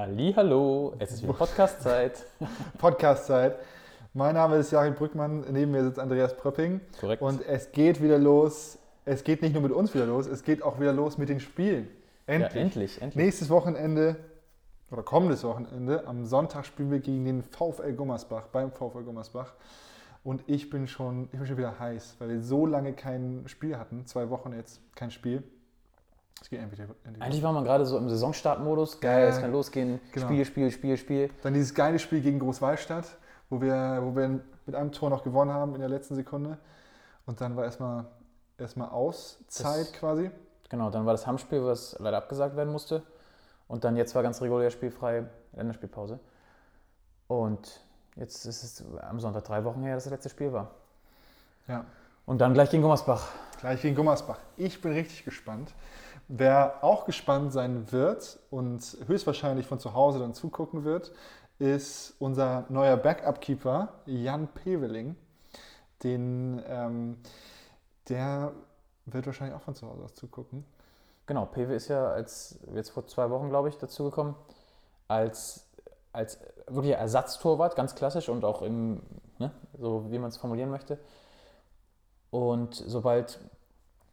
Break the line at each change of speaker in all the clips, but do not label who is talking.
Hallo, es ist wieder Podcast-Zeit.
Podcast-Zeit. Mein Name ist Jari Brückmann, neben mir sitzt Andreas Pröpping.
Korrekt.
Und es geht wieder los. Es geht nicht nur mit uns wieder los, es geht auch wieder los mit den Spielen. Endlich.
Ja, endlich, endlich.
Nächstes Wochenende oder kommendes Wochenende, am Sonntag spielen wir gegen den VfL Gummersbach, beim VfL Gummersbach. Und ich bin schon, ich bin schon wieder heiß, weil wir so lange kein Spiel hatten, zwei Wochen jetzt kein Spiel. Es geht endlich
Eigentlich war man gerade so im Saisonstartmodus. Geil, es kann losgehen.
genau.
Spiel, Spiel, Spiel, Spiel.
Dann dieses geile Spiel gegen Großwallstadt, wo wir, wo wir mit einem Tor noch gewonnen haben in der letzten Sekunde. Und dann war erstmal erstmal Auszeit
Das-
quasi.
Genau, dann war das Hammspiel, was leider abgesagt werden musste. Und dann jetzt war ganz regulär spielfrei, Länderspielpause. Und jetzt ist es am Sonntag drei Wochen her, dass das letzte Spiel war.
Ja,
Und dann gleich gegen Gummersbach.
gleich gegen Gummersbach. Ich bin richtig gespannt. Wer auch gespannt sein wird und höchstwahrscheinlich von zu Hause dann zugucken wird, ist unser neuer Backup-Keeper Jan Peveling. Den, ähm, der wird wahrscheinlich auch von zu Hause aus zugucken.
Genau, Pewe ist ja als, jetzt vor zwei Wochen, glaube ich, dazugekommen, als, als wirklich Ersatztorwart, ganz klassisch und auch im, ne, so wie man es formulieren möchte. Und sobald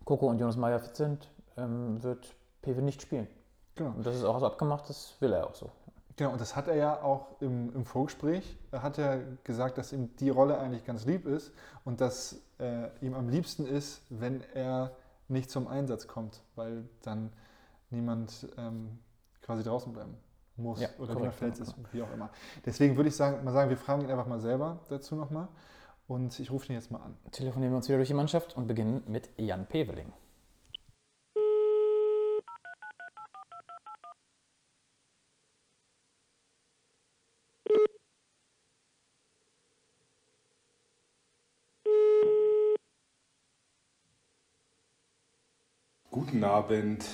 Coco und Jonas Meyer fit sind, ähm, wird Pewe nicht spielen.
Genau.
Und das ist auch so abgemacht, das will er auch so.
Genau, und das hat er ja auch im, im Vorgespräch, er hat ja gesagt, dass ihm die Rolle eigentlich ganz lieb ist und dass äh, ihm am liebsten ist, wenn er nicht zum Einsatz kommt, weil dann niemand ähm, quasi draußen bleiben muss
Ja,
oder niemand verletzt ist, wie auch immer. Deswegen würde ich sagen, mal sagen, wir fragen ihn einfach mal selber dazu nochmal und ich rufe ihn jetzt mal an.
Telefonieren wir uns wieder durch die Mannschaft und beginnen mit Jan Peveling.
Guten Abend.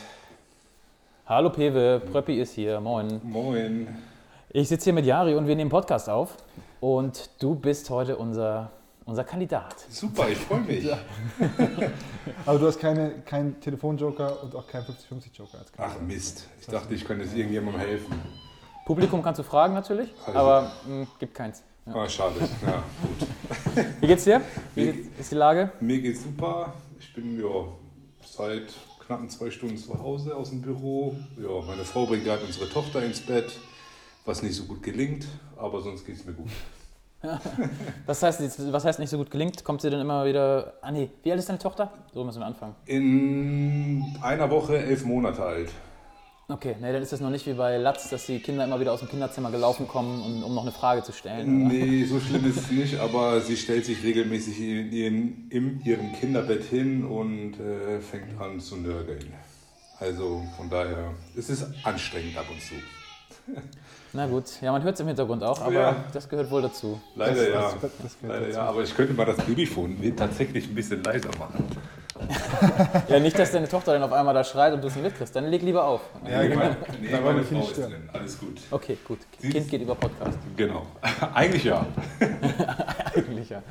Hallo Pewe, Pröppi ist hier, moin.
Moin.
Ich sitze hier mit Jari und wir nehmen Podcast auf. Und du bist heute unser, unser Kandidat.
Super, ich freue mich.
Aber du hast keine, keinen Telefonjoker und auch keinen 50-50-Joker als
Ach Mist. Ich dachte, ich könnte jetzt irgendjemandem helfen.
Publikum kannst du fragen natürlich,
Also-
aber mh, gibt keins. Ja.
Ah, schade. Ja, gut.
Wie geht's dir? Wie ist die Lage?
Mir geht's super. Ich bin ja seit knappen zwei Stunden zu Hause aus dem Büro. Ja, meine Frau bringt gerade unsere Tochter ins Bett, was nicht so gut gelingt, aber sonst geht's mir gut.
Was heißt, was heißt nicht so gut gelingt? Kommt sie dann immer wieder. Ah nee, wie alt ist deine Tochter? So müssen wir anfangen.
In einer Woche elf Monate alt.
Okay, nee, dann ist das noch nicht wie bei Latz, dass die Kinder immer wieder aus dem Kinderzimmer gelaufen kommen, um, um noch eine Frage zu stellen. oder?
Nee, so schlimm ist es nicht, aber sie stellt sich regelmäßig in, in, in ihrem Kinderbett hin und äh, fängt an zu nörgeln. Also von daher, es ist anstrengend ab und zu.
Na gut, ja, man hört es im Hintergrund auch, aber
Ja.
das gehört wohl dazu.
Leider
Das-
ja.
das- das-
Leider
dazu.
ja, aber ich könnte mal das Babyphone tatsächlich ein bisschen leiser machen.
Ja, nicht, dass deine Tochter dann auf einmal da schreit und du es nicht mitkriegst. Dann leg lieber auf.
Ja, genau.
Meine, nee,
Da wollen
meine Frau
nicht
ist drin, alles gut.
Okay, gut.
Sie-
Kind geht über Podcast.
Genau. Eigentlich ja.
Eigentlich ja.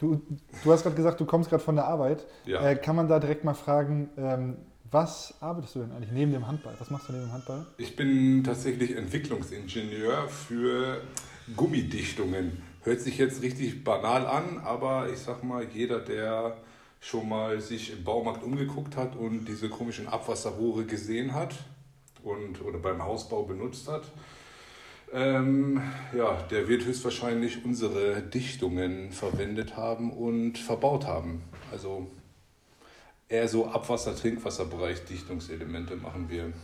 Du, du hast gerade gesagt, du kommst gerade von der Arbeit.
Ja.
Äh, kann man da direkt mal fragen, ähm, was arbeitest du denn eigentlich neben dem Handball? Was machst du neben dem Handball?
Ich bin tatsächlich Entwicklungsingenieur für Gummidichtungen. Hört sich jetzt richtig banal an, aber ich sag mal, jeder, der schon mal sich im Baumarkt umgeguckt hat und diese komischen Abwasserrohre gesehen hat und oder beim Hausbau benutzt hat, ähm, ja, der wird höchstwahrscheinlich unsere Dichtungen verwendet haben und verbaut haben. Also eher so Abwasser-, Trinkwasserbereich Dichtungselemente machen wir.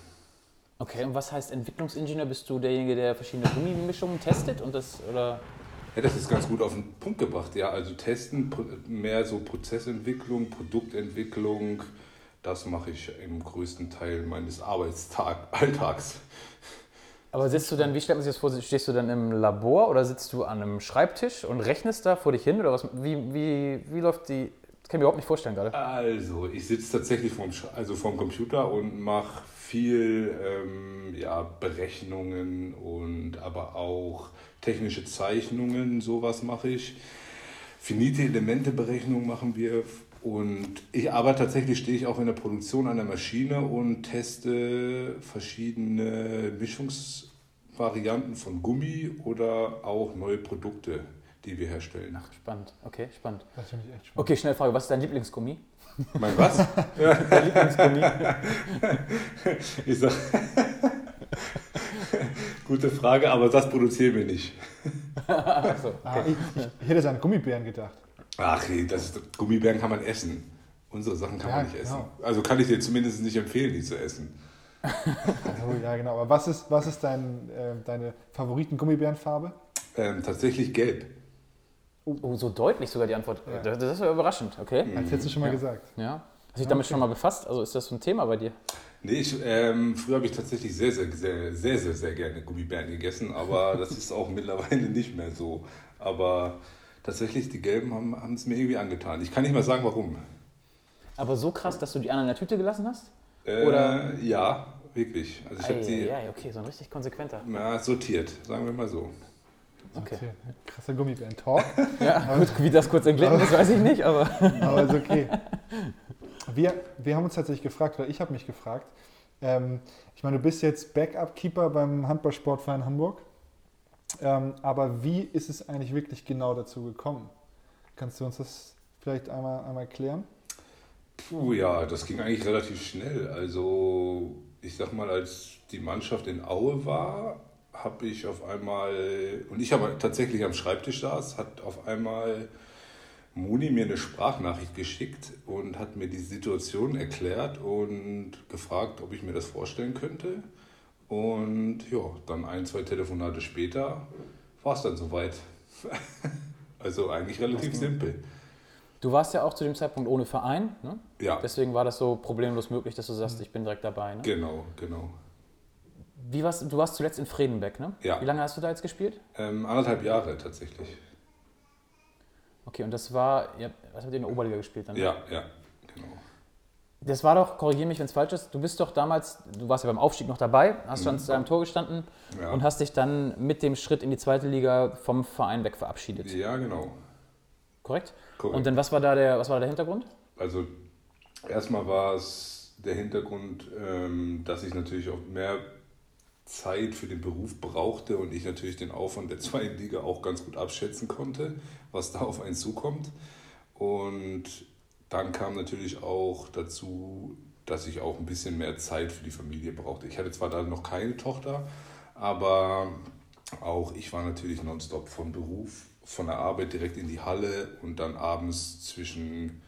Okay, und was heißt Entwicklungsingenieur? Bist du derjenige, der verschiedene Gummimischungen testet und das oder
Ja, das ist ganz gut auf den Punkt gebracht. Ja, also testen, mehr so Prozessentwicklung, Produktentwicklung, das mache ich im größten Teil meines Arbeitsalltags.
Aber sitzt du dann, wie stellt man sich das vor, stehst du dann im Labor oder sitzt du an einem Schreibtisch und rechnest da vor dich hin oder was? Wie, wie, wie läuft die? Das kann ich mir überhaupt nicht vorstellen gerade.
Also, ich sitze tatsächlich vorm, also vorm Computer und mache viel ähm, ja, Berechnungen und aber auch technische Zeichnungen, sowas mache ich. Finite Elemente-Berechnung machen wir Und ich aber tatsächlich stehe ich auch in der Produktion an der Maschine und teste verschiedene Mischungsvarianten von Gummi oder auch neue Produkte, die wir herstellen.
Ach, spannend. Okay, spannend.
Das finde ich echt spannend.
Okay, schnell Frage. Was ist dein Lieblingsgummi?
Mein was?
Dein Lieblingsgummi?
Ich sag, gute Frage, aber das produzieren wir nicht.
Achso.
Ah, ich, ich, ich hätte jetzt an Gummibären gedacht.
Ach, nee, das ist, Gummibären kann man essen. Unsere Sachen kann
Ja,
man nicht essen.
genau.
Also kann ich dir zumindest nicht empfehlen, die zu essen.
Also, ja, genau. Aber was ist, was ist dein, äh, deine Favoriten-Gummibärenfarbe?
Ähm, tatsächlich gelb.
Oh, so deutlich sogar die Antwort.
Ja.
Das, das ist ja überraschend, okay?
Als hättest du schon mal
Ja.
gesagt.
Ja. Hast du dich damit
Okay.
schon mal befasst? Also ist das so ein Thema bei dir?
Nee, ich, ähm, früher habe ich tatsächlich sehr, sehr, sehr, sehr, sehr, sehr gerne Gummibären gegessen, aber das ist auch mittlerweile nicht mehr so. Aber tatsächlich, die Gelben haben es mir irgendwie angetan. Ich kann nicht mal sagen, warum.
Aber so krass, dass du die anderen in der Tüte gelassen hast?
Äh,
Oder-
Ja, wirklich. Also ich habe sie
ja, okay, so ein richtig konsequenter.
ja, sortiert, sagen wir mal so.
Okay.
Okay. Krasser Gummibären-Talk.
Ja, gut, wie das kurz entglitten ist, weiß ich nicht, aber.
Aber ist okay. Wir, wir haben uns tatsächlich gefragt, oder ich habe mich gefragt, ähm, ich meine, du bist jetzt Backup-Keeper beim Handballsportverein Hamburg, ähm, aber wie ist es eigentlich wirklich genau dazu gekommen? Kannst du uns das vielleicht einmal, einmal erklären?
Puh, ja, das ging eigentlich relativ schnell. Also, ich sag mal, als die Mannschaft in Aue war, habe ich auf einmal, und ich habe tatsächlich am Schreibtisch saß, hat auf einmal Moni mir eine Sprachnachricht geschickt und hat mir die Situation erklärt und gefragt, ob ich mir das vorstellen könnte. Und ja, dann ein, zwei Telefonate später war es dann soweit. also eigentlich relativ simpel.
Du warst ja auch zu dem Zeitpunkt ohne Verein, ne?
Ja,
Deswegen war das so problemlos möglich, dass du sagst, ich bin direkt dabei. Ne?
genau, genau.
Wie warst, du warst zuletzt in Fredenbeck, ne?
Ja.
Wie lange hast du da jetzt gespielt?
Ähm, anderthalb Jahre tatsächlich.
Okay, und das war, ja, was habt ihr in der Oberliga gespielt dann?
Ja, ja, genau.
Das war doch, korrigiere mich, wenn es falsch ist, du bist doch damals, du warst ja beim Aufstieg noch dabei, hast schon
Mhm.
zu einem Tor gestanden
Ja,
und hast dich dann mit dem Schritt in die zweite Liga vom Verein weg verabschiedet.
ja genau.
Korrekt?
Korrekt.
Und dann was war da der, was war da der Hintergrund?
Also erstmal war es der Hintergrund, ähm, dass ich natürlich auch mehr Zeit für den Beruf brauchte und ich natürlich den Aufwand der zweiten Liga auch ganz gut abschätzen konnte, was da auf einen zukommt. Und dann kam natürlich auch dazu, dass ich auch ein bisschen mehr Zeit für die Familie brauchte. Ich hatte zwar da noch keine Tochter, aber auch ich war natürlich nonstop vom Beruf, von der Arbeit direkt in die Halle und dann abends zwischen,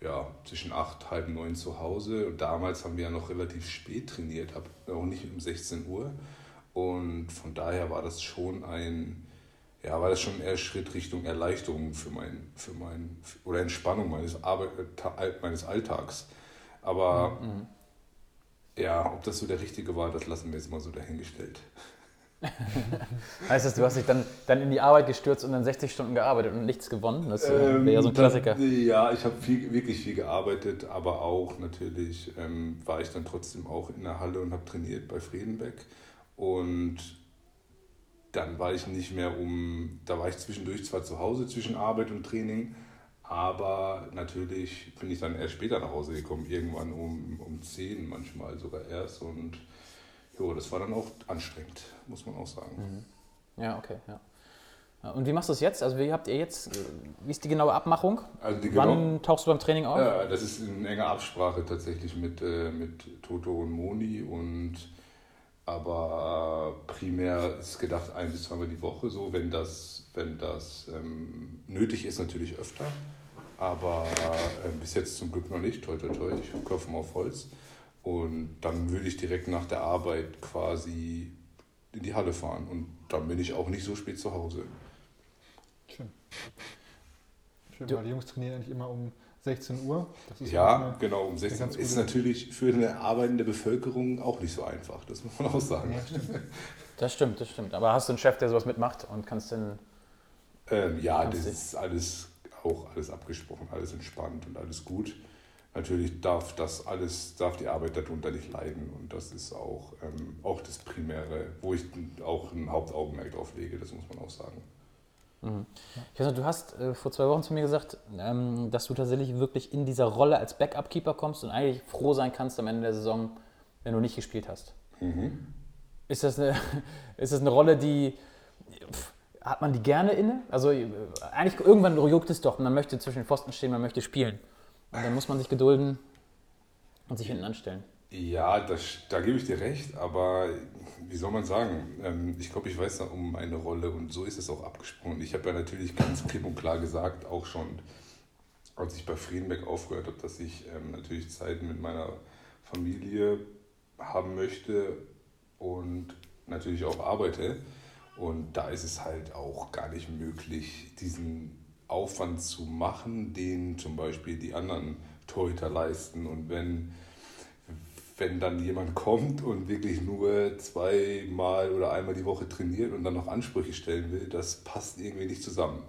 ja, zwischen acht, halb neun zu Hause. Und damals haben wir ja noch relativ spät trainiert, ab, auch nicht um 16 Uhr. Und von daher war das schon ein, ja, war das schon eher Schritt Richtung Erleichterung für mein, für mein, oder Entspannung meines, Arbeit, meines Alltags. Aber ja, ob das so der richtige war, das lassen wir jetzt mal so dahingestellt.
Heißt das, du hast dich dann, dann in die Arbeit gestürzt und dann 60 Stunden gearbeitet und nichts gewonnen? Das äh,
Ähm,
wäre ja so ein
das-
Klassiker.
ja, ich habe wirklich viel gearbeitet, aber auch natürlich ähm, war ich dann trotzdem auch in der Halle und habe trainiert bei Friedenbeck. Und dann war ich nicht mehr um, da war ich zwischendurch zwar zu Hause zwischen Arbeit und Training, aber natürlich bin ich dann erst später nach Hause gekommen, irgendwann um, um 10 manchmal sogar erst. Und jo, das war dann auch anstrengend, muss man auch sagen.
Ja, okay, ja. Und wie machst du es jetzt? Also wie habt ihr jetzt, äh, wie ist die genaue Abmachung?
Also die
Wann tauchst du beim Training auf?
Ja, das ist in enger Absprache tatsächlich mit, äh, mit Toto und Moni und aber primär ist gedacht ein bis zweimal die Woche so, wenn das, wenn das ähm, nötig ist, natürlich öfter. Aber äh, bis jetzt zum Glück noch nicht, toi toi toi, ich klopfe mal auf Holz. Und dann würde ich direkt nach der Arbeit quasi in die Halle fahren und dann bin ich auch nicht so spät zu Hause.
Schön. Schön,
Du-
weil die Jungs trainieren eigentlich immer um 16 Uhr. Das ist
Ja, genau, um 16
ganz
Uhr. Ist natürlich für eine arbeitende Bevölkerung auch nicht so einfach, das muss man auch sagen.
Ja, stimmt.
Das stimmt, das stimmt. Aber hast du einen Chef, der sowas mitmacht und kannst dann.
Ähm, ja,
Kannst
das ist alles auch alles abgesprochen, alles entspannt und alles gut. Natürlich darf das alles, darf die Arbeit darunter nicht leiden und das ist auch, ähm, auch das Primäre, wo ich auch ein Hauptaugenmerk drauf lege, das muss man auch sagen.
Ich weiß noch, du hast äh, vor zwei Wochen zu mir gesagt, ähm, dass du tatsächlich wirklich in dieser Rolle als Backup-Keeper kommst und eigentlich froh sein kannst am Ende der Saison, wenn du nicht gespielt hast. Ist, das eine, ist das eine Rolle, die pff, hat man die gerne inne? Also äh, eigentlich irgendwann juckt es doch, man möchte zwischen den Pfosten stehen, man möchte spielen. Und dann muss man sich gedulden und sich hinten anstellen.
Ja, das, da gebe ich dir recht, aber wie soll man sagen? Ähm, ich glaube, ich weiß da um meine Rolle und so ist es auch abgesprungen. Ich habe ja natürlich ganz klipp und klar gesagt, auch schon als ich bei Friedenberg aufgehört habe, dass ich ähm, natürlich Zeit mit meiner Familie haben möchte und natürlich auch arbeite. Und da ist es halt auch gar nicht möglich, diesen Aufwand zu machen, den zum Beispiel die anderen Torhüter leisten. Und wenn wenn dann jemand kommt und wirklich nur zweimal oder einmal die Woche trainiert und dann noch Ansprüche stellen will, das passt irgendwie nicht zusammen.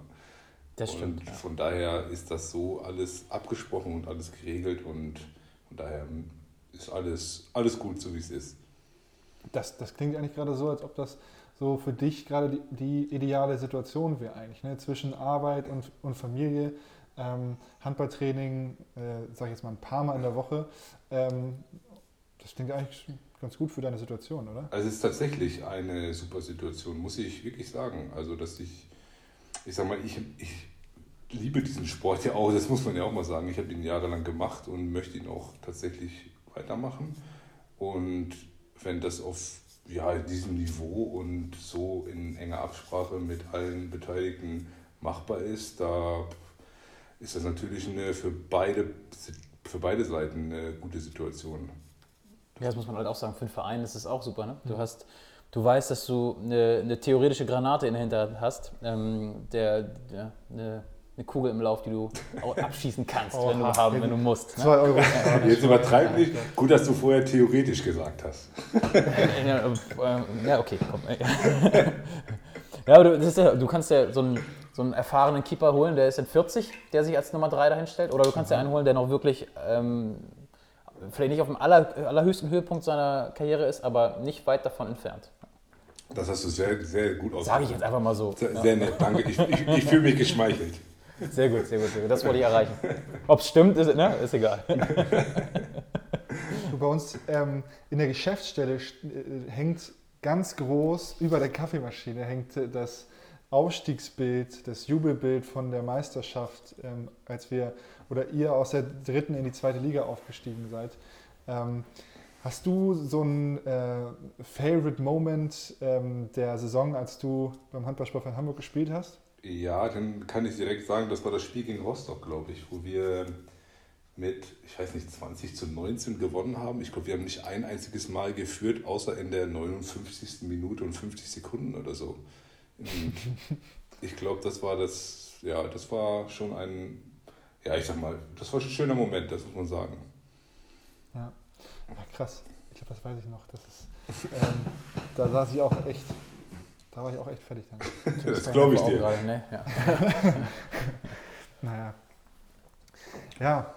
Das stimmt.
Und von daher ist das so alles abgesprochen und alles geregelt und von daher ist alles, alles gut, so wie es ist.
Das, das klingt eigentlich gerade so, als ob das so für dich gerade die, die ideale Situation wäre eigentlich, ne? zwischen Arbeit und, und Familie. Ähm, Handballtraining, äh, sage ich jetzt mal ein paar Mal in der Woche. Ähm, das klingt eigentlich ganz gut für deine Situation, oder?
Also es ist tatsächlich eine super Situation, muss ich wirklich sagen. Also dass ich, ich sag mal, ich, ich liebe diesen Sport ja auch, das muss man ja auch mal sagen. Ich habe ihn jahrelang gemacht und möchte ihn auch tatsächlich weitermachen. Und wenn das auf ja, diesem Niveau und so in enger Absprache mit allen Beteiligten machbar ist, da ist das natürlich eine für beide, für beide Seiten eine gute Situation.
Ja, das muss man halt auch sagen. Für den Verein ist es auch super. Ne? Du, hast, du weißt, dass du eine, eine theoretische Granate in der Hinterhand hast, ähm, der, der, eine, eine Kugel im Lauf, die du auch abschießen kannst, wenn, du haben, wenn du musst. Ne?
Zwei Euro.
Jetzt übertreib nicht. Gut, dass du vorher theoretisch gesagt hast.
ja, ähm, ja, okay, komm. Ja, aber du, das ist ja, du kannst ja so einen, so einen erfahrenen Keeper holen, der ist in 40, der sich als Nummer 3 dahin stellt. Oder du kannst ja einen holen, der noch wirklich ähm, vielleicht nicht auf dem aller, allerhöchsten Höhepunkt seiner Karriere ist, aber nicht weit davon entfernt.
Das hast du sehr, sehr gut ausgedrückt.
Sage ich jetzt einfach mal so.
Sehr, sehr nett, danke. Ich, ich, ich fühle mich geschmeichelt.
Sehr gut, sehr gut, sehr gut. Das wollte ich erreichen. Ob es stimmt, ist, ne? ist egal.
Bei uns ähm, in der Geschäftsstelle äh, hängt ganz groß über der Kaffeemaschine hängt äh, das Aufstiegsbild, das Jubelbild von der Meisterschaft, ähm, als wir oder ihr aus der dritten in die zweite Liga aufgestiegen seid. Ähm, hast du so einen äh, Favorite Moment ähm, der Saison, als du beim Handballsport von Hamburg gespielt hast?
Ja, dann kann ich direkt sagen, das war das Spiel gegen Rostock, glaube ich, wo wir mit, ich weiß nicht, 20 zu 19 gewonnen haben. Ich glaube, wir haben nicht ein einziges Mal geführt, außer in der 59. Minute und 50 Sekunden oder so. Und ich glaube, das war das, ja, das war schon ein, ja, ich sag mal, das war ein schöner Moment, das muss man sagen.
Ja, ja krass. Ich glaube, das weiß ich noch. Das ist, ähm, da saß ich auch echt, da war ich auch echt fertig dann.
Das glaube ich dir.
gerade, ne? ja.
Naja. Ja.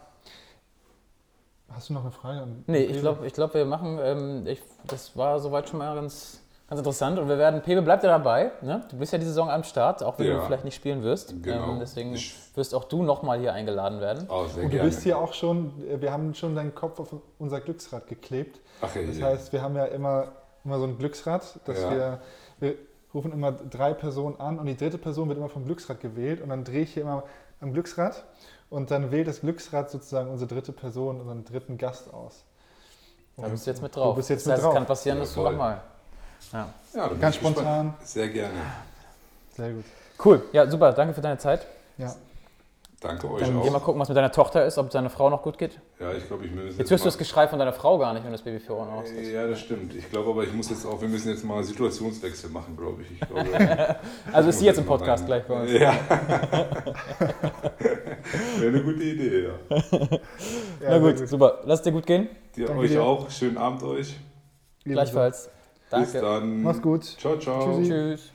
Hast du noch eine Frage? An
Nee, ich glaube, ich glaub, wir machen, ähm, ich, das war soweit schon mal ganz, ganz interessant und wir werden, Pepe bleibt ja dabei, ne? du bist ja die Saison am Start, auch wenn
Ja.
du vielleicht nicht spielen wirst,
Genau.
ähm, deswegen
Ich-
wirst auch du nochmal hier eingeladen werden.
Oh, sehr
Und du
gerne.
bist hier auch schon, äh, wir haben schon deinen Kopf auf unser Glücksrad geklebt.
Ach, ey,
Das heißt, wir haben ja immer, immer so ein Glücksrad, dass
Ja.
wir, wir rufen immer drei Personen an und die dritte Person wird immer vom Glücksrad gewählt und dann drehe ich hier immer am Glücksrad und dann wählt das Glücksrad sozusagen unsere dritte Person, unseren dritten Gast aus.
Da bist du jetzt mit drauf.
Du bist jetzt
das
mit
heißt,
drauf.
es kann passieren,
Ja,
dass du nochmal. Ja.
ja,
Ganz
ich gespannt.
spontan.
Sehr gerne.
Sehr gut.
Cool, ja super, danke für deine Zeit.
Ja.
Danke euch
Dann geh mal
auch.
gucken, was mit deiner Tochter ist, ob deine Frau noch gut geht.
Ja, ich glaube, ich muss
Jetzt hörst du das Geschrei von deiner Frau gar nicht, wenn das Baby für Ohren aus ist.
Ja, das stimmt. Ich glaube aber, ich muss jetzt auch, wir müssen jetzt mal Situationswechsel machen, glaube ich. ich glaube,
Also ist sie jetzt im Podcast
mal
gleich bei uns.
Ja. Wäre eine gute Idee, ja.
Na gut, super. Lass es dir gut gehen.
Dir,
Danke
euch
dir.
auch. Schönen Abend euch.
Gleichfalls.
Bis
Danke.
dann.
Mach's gut.
Ciao, ciao.
Tschüssi.
Tschüss.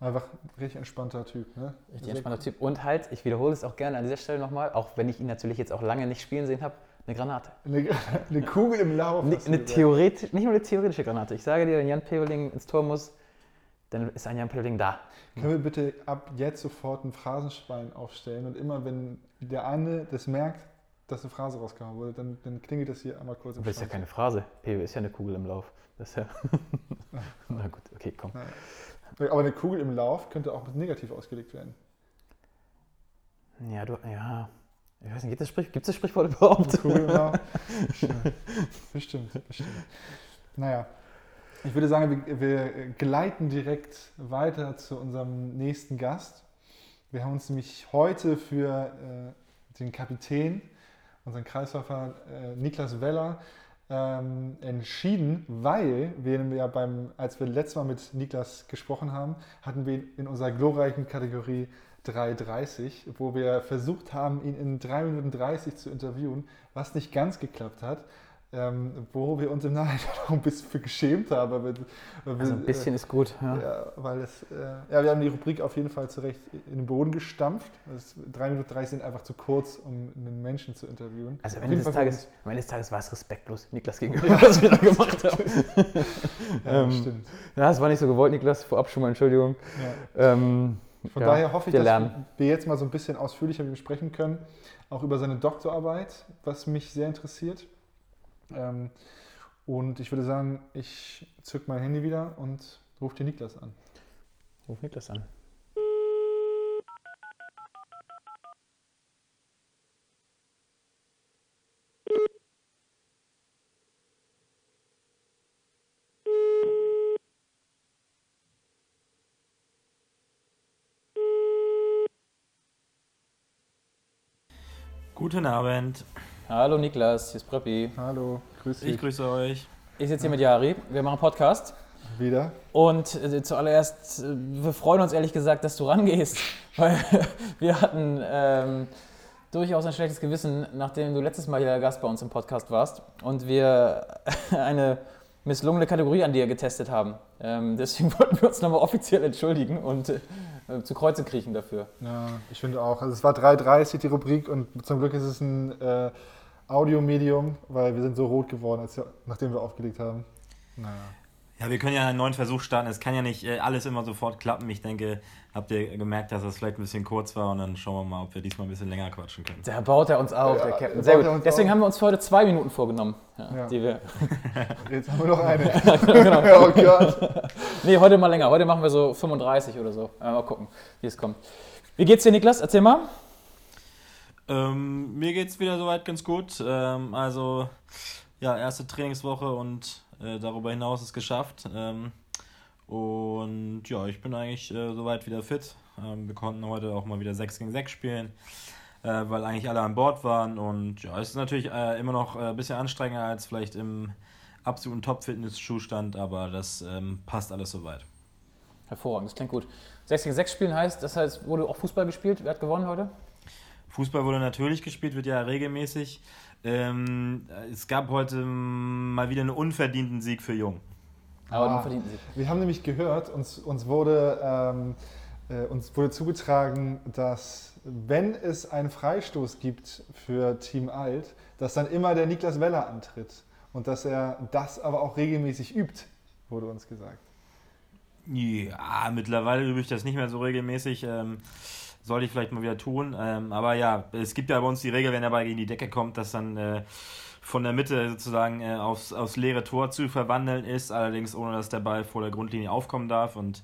Einfach richtig entspannter Typ. Ne?
Richtig entspannter Typ. Und halt, ich wiederhole es auch gerne an dieser Stelle nochmal, auch wenn ich ihn natürlich jetzt auch lange nicht spielen sehen habe, eine Granate.
Eine, eine Kugel im Lauf. Du
eine
gesagt.
Theoreti nicht nur eine theoretische Granate. Ich sage dir, wenn Jan Peveling ins Tor muss, dann ist ein Jan Petterling da.
Können wir bitte ab jetzt sofort ein Phrasenschwein aufstellen und immer, wenn der eine das merkt, dass eine Phrase rausgehauen wurde, dann, dann klingelt das hier einmal kurz im
Aber das ist ja keine Phrase. Pepe ist ja eine Kugel im Lauf. Das ja. Na gut, okay, komm.
Aber eine Kugel im Lauf könnte auch mit negativ ausgelegt werden.
Ja, du, ja. Ich weiß nicht, gibt es Sprich, gibt's das Sprichwort überhaupt?
Eine Kugel im Lauf? Bestimmt, bestimmt. bestimmt. Naja, ich würde sagen, wir, wir gleiten direkt weiter zu unserem nächsten Gast. Wir haben uns nämlich heute für äh, den Kapitän, unseren Kreisläufer äh, Niklas Weller, ähm, entschieden, weil wir ja beim, als wir letztes Mal mit Niklas gesprochen haben, hatten wir ihn in unserer glorreichen Kategorie 3.30, wo wir versucht haben, ihn in 3 Minuten 30 zu interviewen, was nicht ganz geklappt hat. Ähm, wo wir uns im Nachhinein auch ein bisschen für geschämt haben. Weil wir, weil wir,
Also ein bisschen ist gut.
äh,
Ja.
ja, weil es, äh, ja, wir haben die Rubrik auf jeden Fall zurecht in den Boden gestampft. Das 3 Minuten 30 sind einfach zu kurz, um einen Menschen zu interviewen.
Also am Ende, des Tages, am Ende des Tages war es respektlos Niklas gegenüber, was wir da gemacht haben.
Ja,
ähm,
stimmt.
Ja, das war nicht so gewollt, Niklas. Vorab schon mal Entschuldigung.
Ja.
Ähm,
Von
ja,
daher hoffe ich,
wir
dass
lernen.
wir jetzt mal so ein bisschen ausführlicher mit ihm sprechen können, auch über seine Doktorarbeit, was mich sehr interessiert. Ähm, und ich würde sagen, ich zück mein Handy wieder und rufe den Niklas an.
Ruf Niklas an.
Guten Abend,
Hallo Niklas, hier ist Preppi.
Hallo, grüß dich.
ich grüße euch.
Ich sitze hier mit Jari. Wir machen einen Podcast.
wieder.
Und äh, zuallererst, äh, wir freuen uns ehrlich gesagt, dass du rangehst. Weil wir hatten ähm, durchaus ein schlechtes Gewissen, nachdem du letztes Mal hier Gast bei uns im Podcast warst und wir eine misslungene Kategorie an dir getestet haben. Ähm, deswegen wollten wir uns nochmal offiziell entschuldigen und äh, zu Kreuze kriechen dafür.
Ja, ich finde auch. Also es war 3.30 die Rubrik und zum Glück ist es ein äh, Audiomedium, weil wir sind so rot geworden, als wir, nachdem wir aufgelegt haben. Naja.
Ja, wir können ja einen neuen Versuch starten. Es kann ja nicht äh, alles immer sofort klappen. Ich denke, habt ihr gemerkt, dass das vielleicht ein bisschen kurz war und dann schauen wir mal, ob wir diesmal ein bisschen länger quatschen können.
Da baut er uns auf,
Ja,
der Captain. Sehr gut. Deswegen
auf.
haben wir uns für heute zwei Minuten vorgenommen, ja,
Ja.
die wir
Jetzt haben wir noch eine.
genau.
oh Gott.
Nee, heute mal länger. Heute machen wir so 35 oder so. Mal gucken, wie es kommt. Wie geht's dir, Niklas? Erzähl mal.
Ähm, mir geht's wieder soweit ganz gut. Ähm, also, ja, erste Trainingswoche und äh, darüber hinaus ist geschafft. Ähm, und ja, ich bin eigentlich äh, soweit wieder fit. Ähm, wir konnten heute auch mal wieder 6 gegen 6 spielen, äh, weil eigentlich alle an Bord waren. Und ja, es ist natürlich äh, immer noch äh, ein bisschen anstrengender als vielleicht im absoluten Top-Fitness-Zustand, aber das ähm, passt alles soweit.
Hervorragend, das klingt gut. 6 gegen 6 spielen heißt, das heißt, wurde auch Fußball gespielt? Wer hat gewonnen heute?
Fußball wurde natürlich gespielt, wird ja regelmäßig. Ähm, es gab heute mal wieder einen unverdienten Sieg für Jung.
Aber
Ah.
nun verdienten sie.
Wir haben nämlich gehört, uns, uns, wurde, ähm, äh, uns wurde zugetragen, dass wenn es einen Freistoß gibt für Team Alt, dass dann immer der Niklas Weller antritt. Und dass er das aber auch regelmäßig übt, wurde uns gesagt.
Ja, mittlerweile übe ich das nicht mehr so regelmäßig. Ähm, sollte ich vielleicht mal wieder tun. Ähm, aber ja, es gibt ja bei uns die Regel, wenn der Ball gegen die Decke kommt, dass dann äh, von der Mitte sozusagen äh, aufs, aufs leere Tor zu verwandeln ist, allerdings ohne dass der Ball vor der Grundlinie aufkommen darf. Und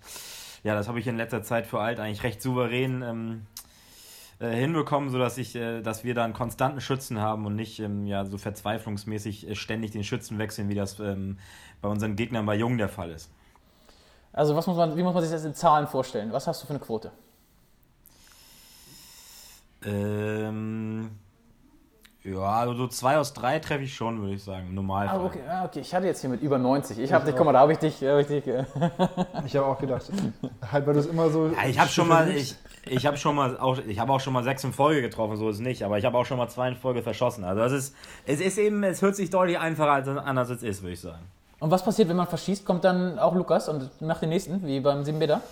ja, das habe ich in letzter Zeit für Alt eigentlich recht souverän ähm, äh, hinbekommen, sodass ich, äh, dass wir da einen konstanten Schützen haben und nicht ähm, ja, so verzweiflungsmäßig äh, ständig den Schützen wechseln, wie das ähm, bei unseren Gegnern bei Jung der Fall ist.
Also, was muss man, wie muss man sich das in Zahlen vorstellen? Was hast du für eine Quote?
Ähm, ja, also so zwei aus drei treffe ich schon, würde ich sagen, im Normalfall.
Ah, okay, ah, okay. Ich hatte jetzt hier mit über 90. Ich habe
Ich
dich,
auch.
guck mal, da habe ich dich, hab ich dich äh,
Ich habe auch gedacht, halt, weil du es immer so.
Ja, ich habe schon mal, ich, ich habe schon mal, auch, ich habe auch schon mal sechs in Folge getroffen, so ist es nicht, aber ich habe auch schon mal zwei in Folge verschossen. Also das ist, es ist eben, es hört sich deutlich einfacher als, an, als es ist, würde ich sagen.
Und was passiert, wenn man verschießt? Kommt dann auch Lukas und nach den nächsten, wie beim 7 Meter?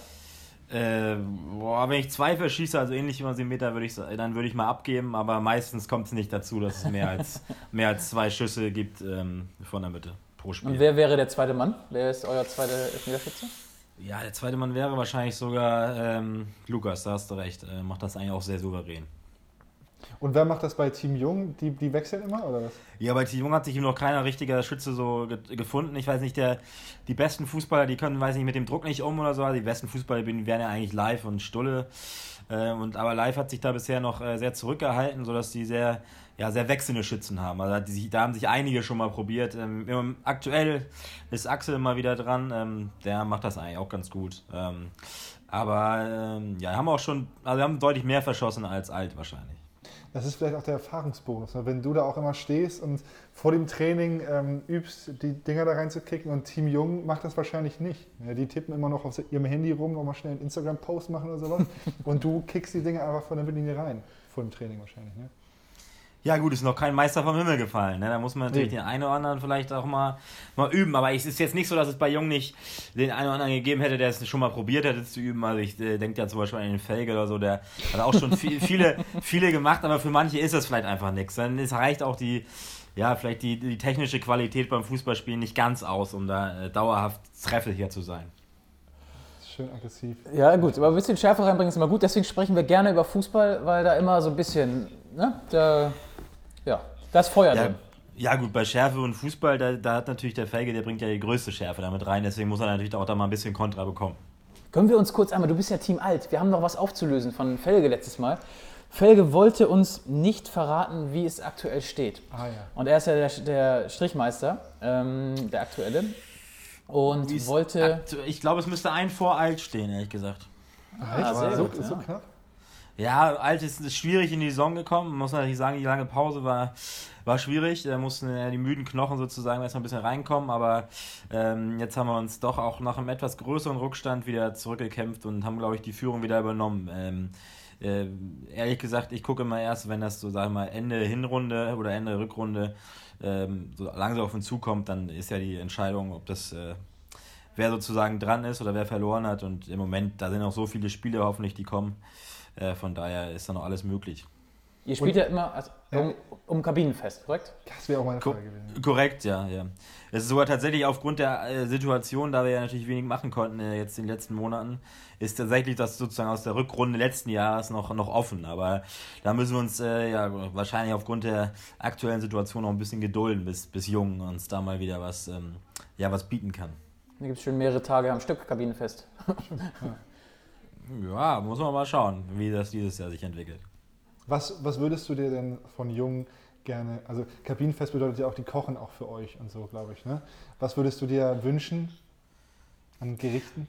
Äh, boah, wenn ich zwei verschieße, also ähnlich wie beim 7 Meter, würde ich, dann würde ich mal abgeben, aber meistens kommt es nicht dazu, dass es mehr als, mehr als zwei Schüsse gibt ähm, von der Mitte pro
Und
Spiel.
wer wäre der zweite Mann? Wer ist euer zweiter Elfmeterschütze?
Ja, der zweite Mann wäre wahrscheinlich sogar ähm, Lukas, da hast du recht. Äh, macht das eigentlich auch sehr souverän.
Und wer macht das bei Team Jung? Die, die wechseln immer oder was?
Ja, bei Team Jung hat sich noch keiner richtiger Schütze so ge gefunden. Ich weiß nicht, der, die besten Fußballer, die können, weiß nicht, mit dem Druck nicht um oder so. Die besten Fußballer wären ja eigentlich live und Stulle. Äh, und, aber live hat sich da bisher noch äh, sehr zurückgehalten, sodass die sehr, ja, sehr wechselnde Schützen haben. Also die, da haben sich einige schon mal probiert. Ähm, aktuell ist Axel mal wieder dran. Ähm, der macht das eigentlich auch ganz gut. Ähm, aber ähm, ja, haben auch schon, also haben deutlich mehr verschossen als alt wahrscheinlich.
Das ist vielleicht auch der Erfahrungsbonus. Ne? Wenn du da auch immer stehst und vor dem Training ähm, übst, die Dinger da reinzukicken und Team Jung macht das wahrscheinlich nicht. Ja, die tippen immer noch auf ihrem Handy rum, nochmal schnell einen Instagram-Post machen oder sowas. und du kickst die Dinger einfach von der Mittellinie rein. Vor dem Training wahrscheinlich. Ne?
Ja, gut, ist noch kein Meister vom Himmel gefallen. Ne? Da muss man natürlich nee. den einen oder anderen vielleicht auch mal, mal üben. Aber es ist jetzt nicht so, dass es bei Jung nicht den einen oder anderen gegeben hätte, der es schon mal probiert hätte zu üben. Also ich äh, denke ja zum Beispiel an den Felge oder so, der hat auch schon viel, viele, viele gemacht, aber für manche ist das vielleicht einfach nichts. Dann es reicht auch die, ja, vielleicht die, die technische Qualität beim Fußballspielen nicht ganz aus, um da äh, dauerhaft treffsicher zu sein.
Schön aggressiv.
Ja, gut, aber ein bisschen Schärfe reinbringen ist immer gut. Deswegen sprechen wir gerne über Fußball, weil da immer so ein bisschen, ne, da ja, da ist Feuer
ja,
drin.
Ja, gut, bei Schärfe und Fußball, da, da hat natürlich der Felge, der bringt ja die größte Schärfe damit rein, deswegen muss er natürlich auch da mal ein bisschen Kontra bekommen.
Können wir uns kurz einmal, du bist ja Team Alt, wir haben noch was aufzulösen von Felge letztes Mal. Felge wollte uns nicht verraten, wie es aktuell steht.
Ah, ja.
Und er ist ja der, der Strichmeister, ähm, der aktuelle. Und wollte.
Ich glaube, es müsste ein vor Alt stehen, ehrlich gesagt.
Ah, so, gut, so knapp?
Ja, Alt ist, ist schwierig in die Saison gekommen. Man muss natürlich sagen, die lange Pause war, war schwierig. Da mussten ja die müden Knochen sozusagen erstmal ein bisschen reinkommen. Aber ähm, jetzt haben wir uns doch auch nach einem etwas größeren Rückstand wieder zurückgekämpft und haben, glaube ich, die Führung wieder übernommen. Ähm, äh, ehrlich gesagt, ich gucke immer erst, wenn das so, wir mal, Ende Hinrunde oder Ende Rückrunde ähm, so langsam auf uns zukommt, dann ist ja die Entscheidung, ob das. Äh, wer sozusagen dran ist oder wer verloren hat. Und im Moment, da sind auch so viele Spiele hoffentlich, die kommen. Äh, von daher ist da noch alles möglich.
Ihr spielt Und, ja immer also um, um, Kabinenfest, korrekt?
Das wäre auch meine Frage gewesen.
korrekt, ja, ja. Es ist sogar tatsächlich aufgrund der äh, Situation, da wir ja natürlich wenig machen konnten äh, jetzt in den letzten Monaten, ist tatsächlich das sozusagen aus der Rückrunde letzten Jahres noch, noch offen. Aber da müssen wir uns äh, ja wahrscheinlich aufgrund der aktuellen Situation noch ein bisschen gedulden, bis, bis Jung uns da mal wieder was, ähm, ja, was bieten kann.
Da gibt es schon mehrere Tage am Stück Kabinenfest.
ja. Ja, muss man mal schauen, wie das dieses Jahr sich entwickelt.
Was, was würdest du dir denn von Jung gerne, also Kabinenfest bedeutet ja auch, die kochen auch für euch und so, glaube ich. Ne? Was würdest du dir wünschen an Gerichten?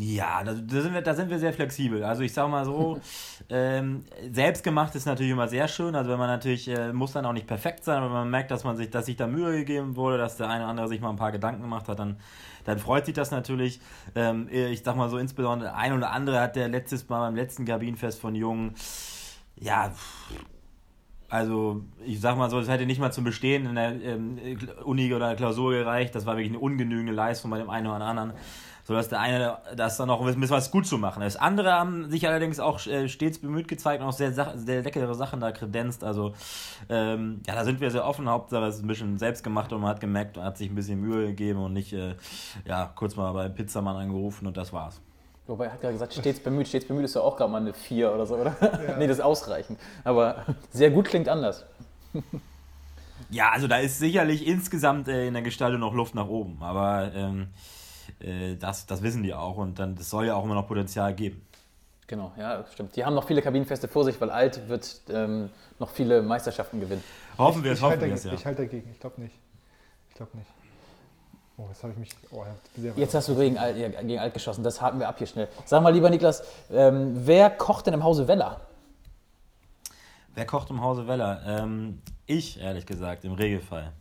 Ja, da, da, sind wir, da sind wir sehr flexibel. Also ich sage mal so, ähm, selbstgemacht ist natürlich immer sehr schön. Also wenn man natürlich, äh, muss dann auch nicht perfekt sein, aber man merkt, dass man sich, dass sich da Mühe gegeben wurde, dass der eine oder andere sich mal ein paar Gedanken gemacht hat, dann dann freut sich das natürlich. Ähm, ich sag mal so, insbesondere ein oder andere hat der letztes Mal beim letzten Kabinenfest von Jungen, ja, also ich sag mal so, es hätte nicht mal zum Bestehen in der ähm, Uni oder Klausur gereicht. Das war wirklich eine ungenügende Leistung bei dem einen oder anderen sodass der eine das dann noch ein bisschen was gut zu machen ist. Andere haben sich allerdings auch äh, stets bemüht gezeigt und auch sehr, sehr leckere Sachen da kredenzt. Also ähm, ja, da sind wir sehr offen. Hauptsache es ist ein bisschen selbst gemacht und man hat gemerkt, man hat sich ein bisschen Mühe gegeben und nicht äh, ja, kurz mal bei Pizzamann angerufen und das war's.
Wobei er hat gerade gesagt, stets bemüht. Stets bemüht ist ja auch gerade mal eine 4 oder so, oder? Ja. nee, das ist ausreichend. Aber sehr gut klingt anders.
ja, also da ist sicherlich insgesamt äh, in der Gestaltung noch Luft nach oben. Aber ähm, äh, das, das wissen die auch und dann das soll ja auch immer noch Potenzial geben.
Genau, ja, stimmt. Die haben noch viele Kabinenfeste vor sich, weil Alt wird ähm, noch viele Meisterschaften gewinnen.
Hoffen wir es, hoffen wir
es, ja. Ich halte dagegen, ich glaube nicht. Ich glaube nicht. Oh, jetzt habe ich mich. Oh,
jetzt hast du gegen Alt, gegen Alt geschossen, das haken wir ab hier schnell. Sag mal, lieber Niklas, ähm, wer kocht denn im Hause Weller?
Wer kocht im Hause Weller? Ähm, ich, ehrlich gesagt, im Regelfall.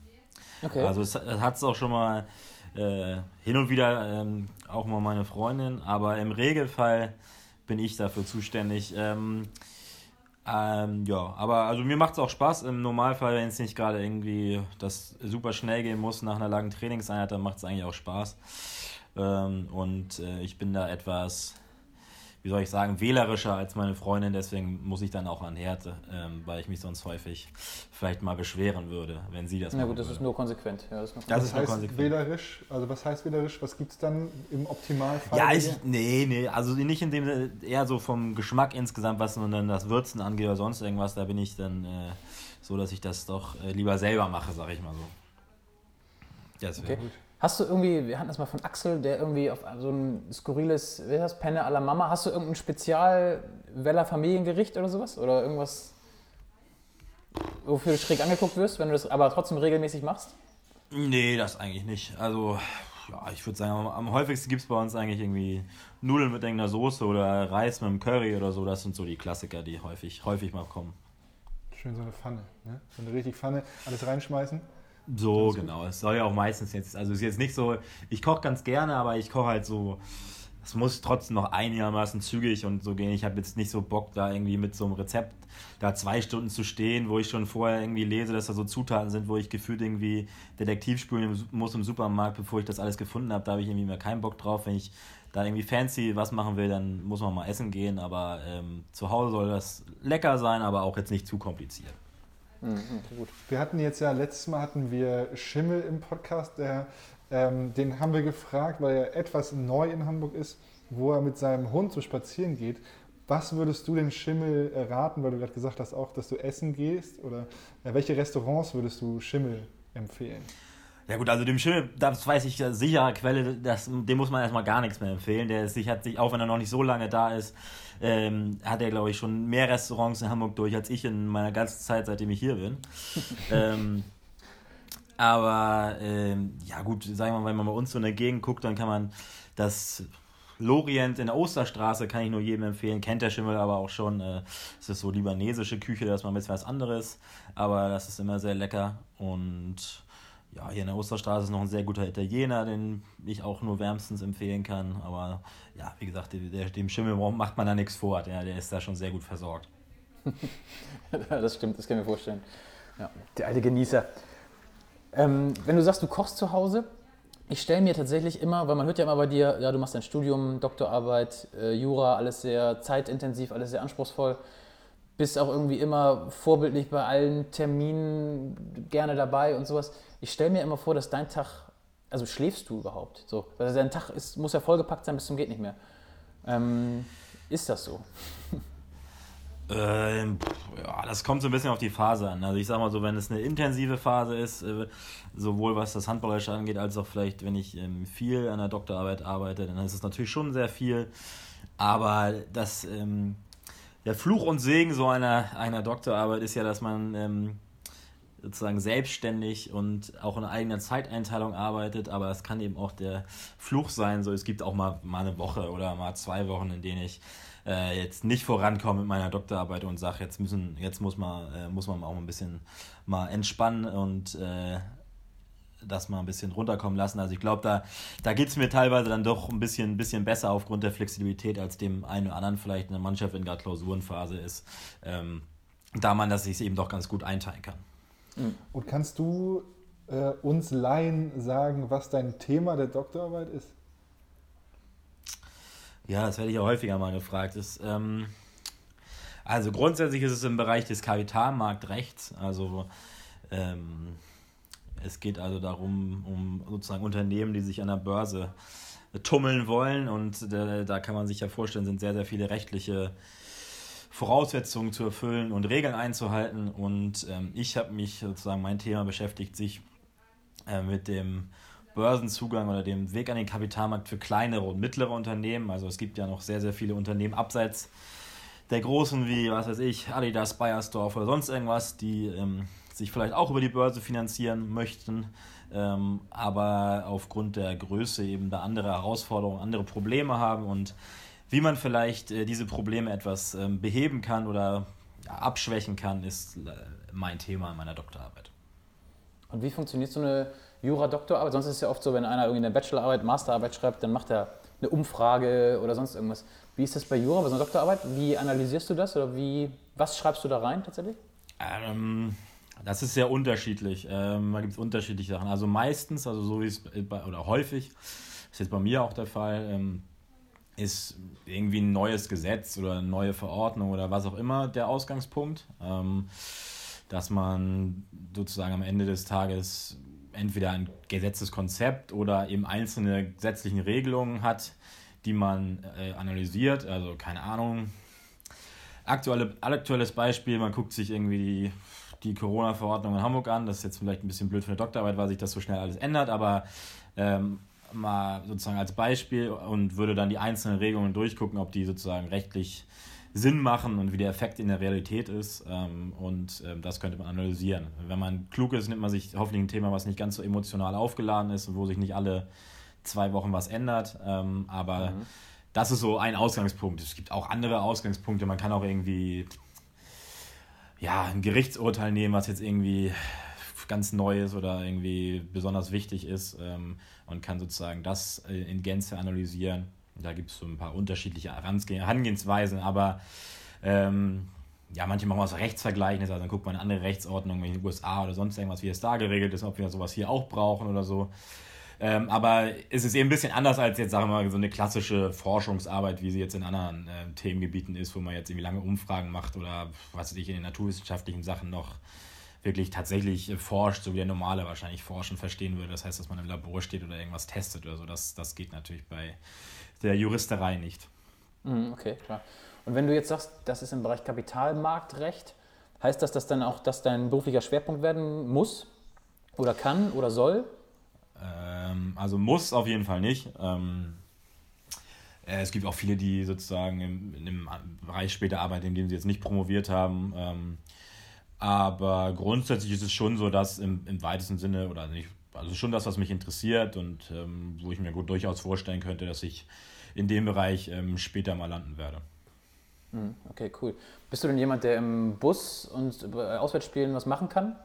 Okay. Also, es hat es auch schon mal äh, hin und wieder ähm, auch mal meine Freundin, aber im Regelfall bin ich dafür zuständig. Ähm, ähm, ja, aber also mir macht es auch Spaß. Im Normalfall, wenn es nicht gerade irgendwie das super schnell gehen muss nach einer langen Trainingseinheit, dann macht es eigentlich auch Spaß. Ähm, und äh, ich bin da etwas wie soll ich sagen, wählerischer als meine Freundin, deswegen muss ich dann auch an Härte, ähm, weil ich mich sonst häufig vielleicht mal beschweren würde, wenn sie das
Na gut, das
würde.
ist nur konsequent. Ja, das ist nur
Das ist nur konsequent.
wählerisch? Also was heißt wählerisch? Was gibt es dann im Optimalfall?
Ja, ich, nee, nee, also nicht in dem, eher so vom Geschmack insgesamt, was nun dann das Würzen angeht oder sonst irgendwas, da bin ich dann äh, so, dass ich das doch äh, lieber selber mache, sag ich mal so. Deswegen.
Okay. Hast du irgendwie, wir hatten das mal von Axel, der irgendwie auf so ein skurriles, wie heißt das, Penne à la Mama, hast du irgendein Spezial-Weller Familiengericht oder sowas? Oder irgendwas, wofür du schräg angeguckt wirst, wenn du das aber trotzdem regelmäßig machst?
Nee, das eigentlich nicht. Also, ja, ich würde sagen, am, am häufigsten gibt es bei uns eigentlich irgendwie Nudeln mit irgendeiner Soße oder Reis mit einem Curry oder so. Das sind so die Klassiker, die häufig, häufig mal kommen.
Schön so eine Pfanne. Ne? So eine richtig Pfanne, alles reinschmeißen.
So, genau. Es soll ja auch meistens jetzt, also es ist jetzt nicht so, ich koche ganz gerne, aber ich koche halt so, es muss trotzdem noch einigermaßen zügig und so gehen. Ich habe jetzt nicht so Bock, da irgendwie mit so einem Rezept da zwei Stunden zu stehen, wo ich schon vorher irgendwie lese, dass da so Zutaten sind, wo ich gefühlt irgendwie Detektiv spielen im- muss im Supermarkt, bevor ich das alles gefunden habe. Da habe ich irgendwie mehr keinen Bock drauf. Wenn ich da irgendwie fancy was machen will, dann muss man mal essen gehen. Aber ähm, zu Hause soll das lecker sein, aber auch jetzt nicht zu kompliziert.
Mhm, okay, gut.
Wir hatten jetzt ja, letztes Mal hatten wir Schimmel im Podcast, der, ähm, den haben wir gefragt, weil er etwas neu in Hamburg ist, wo er mit seinem Hund so spazieren geht. Was würdest du dem Schimmel äh, raten, weil du gerade gesagt hast auch, dass du essen gehst? Oder äh, welche Restaurants würdest du Schimmel empfehlen?
Ja gut, also dem Schimmel, das weiß ich ja sicher, Quelle, das, dem muss man erstmal gar nichts mehr empfehlen. Der ist sich, hat sich, auch wenn er noch nicht so lange da ist, ähm, hat er, glaube ich, schon mehr Restaurants in Hamburg durch als ich in meiner ganzen Zeit, seitdem ich hier bin. ähm, aber ähm, ja gut, sagen wir mal, wenn man bei uns so in der Gegend guckt, dann kann man das Lorient in der Osterstraße kann ich nur jedem empfehlen. Kennt der Schimmel aber auch schon. Äh, es ist so libanesische Küche, das ist mal ein bisschen was anderes. Aber das ist immer sehr lecker. Und ja, hier in der Osterstraße ist noch ein sehr guter Italiener, den ich auch nur wärmstens empfehlen kann. Aber ja, wie gesagt, der, dem Schimmel macht man da nichts vor. Der, der ist da schon sehr gut versorgt.
Das stimmt, das kann ich mir vorstellen. Ja, der alte Genießer. Ähm, wenn du sagst, du kochst zu Hause, ich stelle mir tatsächlich immer, weil man hört ja immer bei dir, ja, du machst dein Studium, Doktorarbeit, äh, Jura, alles sehr zeitintensiv, alles sehr anspruchsvoll, bist auch irgendwie immer vorbildlich bei allen Terminen gerne dabei und sowas. Ich stelle mir immer vor, dass dein Tag, also schläfst du überhaupt? So, weil dein Tag ist, muss ja vollgepackt sein bis zum geht nicht mehr. Ähm, ist das so?
Ähm, ja, das kommt so ein bisschen auf die Phase an. Also ich sag mal so, wenn es eine intensive Phase ist, äh, sowohl was das Handballerische angeht, als auch vielleicht, wenn ich ähm, viel an der Doktorarbeit arbeite, dann ist es natürlich schon sehr viel. Aber das, ähm, der Fluch und Segen so einer, einer Doktorarbeit ist ja, dass man ähm, sozusagen selbstständig und auch in eigener Zeiteinteilung arbeitet, aber es kann eben auch der Fluch sein. So, es gibt auch mal, mal eine Woche oder mal zwei Wochen, in denen ich äh, jetzt nicht vorankomme mit meiner Doktorarbeit und sage, jetzt müssen, jetzt muss man, äh, muss man auch ein bisschen mal entspannen und äh, das mal ein bisschen runterkommen lassen. Also ich glaube, da, da geht es mir teilweise dann doch ein bisschen, ein bisschen besser aufgrund der Flexibilität, als dem einen oder anderen vielleicht eine Mannschaft in der Klausurenphase ist. Ähm, da man das sich eben doch ganz gut einteilen kann.
Und kannst du äh, uns Laien sagen, was dein Thema der Doktorarbeit ist?
Ja, das werde ich ja häufiger mal gefragt. Das, ähm, also grundsätzlich ist es im Bereich des Kapitalmarktrechts. Also ähm, es geht also darum, um sozusagen Unternehmen, die sich an der Börse tummeln wollen. Und da, da kann man sich ja vorstellen, sind sehr, sehr viele rechtliche Voraussetzungen zu erfüllen und Regeln einzuhalten. Und ähm, ich habe mich sozusagen, mein Thema beschäftigt sich äh, mit dem Börsenzugang oder dem Weg an den Kapitalmarkt für kleinere und mittlere Unternehmen. Also es gibt ja noch sehr, sehr viele Unternehmen abseits der großen wie, was weiß ich, Adidas, Bayersdorf oder sonst irgendwas, die ähm, sich vielleicht auch über die Börse finanzieren möchten, ähm, aber aufgrund der Größe eben da andere Herausforderungen, andere Probleme haben und wie man vielleicht äh, diese Probleme etwas ähm, beheben kann oder ja, abschwächen kann, ist äh, mein Thema in meiner Doktorarbeit.
Und wie funktioniert so eine Jura-Doktorarbeit? Sonst ist es ja oft so, wenn einer irgendwie eine Bachelorarbeit, Masterarbeit schreibt, dann macht er eine Umfrage oder sonst irgendwas. Wie ist das bei Jura, bei so einer Doktorarbeit? Wie analysierst du das oder wie, was schreibst du da rein tatsächlich?
Ähm, das ist sehr unterschiedlich. Ähm, da gibt es unterschiedliche Sachen. Also meistens, also so wie es bei, oder häufig, ist jetzt bei mir auch der Fall, ähm, ist irgendwie ein neues Gesetz oder eine neue Verordnung oder was auch immer der Ausgangspunkt. Ähm, dass man sozusagen am Ende des Tages entweder ein Gesetzeskonzept oder eben einzelne gesetzliche Regelungen hat, die man äh, analysiert. Also keine Ahnung. Aktuelle, aktuelles Beispiel, man guckt sich irgendwie die, die Corona-Verordnung in Hamburg an. Das ist jetzt vielleicht ein bisschen blöd für eine Doktorarbeit, weil sich das so schnell alles ändert, aber ähm, mal sozusagen als Beispiel und würde dann die einzelnen Regelungen durchgucken, ob die sozusagen rechtlich Sinn machen und wie der Effekt in der Realität ist. Ähm, und ähm, das könnte man analysieren. Wenn man klug ist, nimmt man sich hoffentlich ein Thema, was nicht ganz so emotional aufgeladen ist und wo sich nicht alle zwei Wochen was ändert. Ähm, aber mhm. das ist so ein Ausgangspunkt. Es gibt auch andere Ausgangspunkte. Man kann auch irgendwie ja, ein Gerichtsurteil nehmen, was jetzt irgendwie ganz neu ist oder irgendwie besonders wichtig ist ähm, und kann sozusagen das äh, in Gänze analysieren. Da gibt es so ein paar unterschiedliche Herangehensweisen, aber ähm, ja, manche machen was Rechtsvergleichendes, also dann guckt man eine andere Rechtsordnung in den USA oder sonst irgendwas, wie es da geregelt ist, ob wir sowas hier auch brauchen oder so. Ähm, aber es ist eben ein bisschen anders als jetzt, sagen wir mal, so eine klassische Forschungsarbeit, wie sie jetzt in anderen äh, Themengebieten ist, wo man jetzt irgendwie lange Umfragen macht oder was weiß ich, in den naturwissenschaftlichen Sachen noch wirklich tatsächlich äh, forscht, so wie der normale wahrscheinlich forschen verstehen würde. Das heißt, dass man im Labor steht oder irgendwas testet oder so. Das, das geht natürlich bei der Juristerei nicht.
Mhm, okay, klar. Und wenn du jetzt sagst, das ist im Bereich Kapitalmarktrecht, heißt das, dass dann auch das dein beruflicher Schwerpunkt werden muss oder kann oder soll?
Ähm, also muss auf jeden Fall nicht. Ähm, äh, es gibt auch viele, die sozusagen im, in dem Bereich später arbeiten, in dem sie jetzt nicht promoviert haben. Ähm, aber grundsätzlich ist es schon so, dass im, im weitesten Sinne, oder nicht also schon das, was mich interessiert und ähm, wo ich mir gut durchaus vorstellen könnte, dass ich in dem Bereich ähm, später mal landen werde.
Hm, okay, cool. Bist du denn jemand, der im Bus und äh, Auswärtsspielen was machen kann?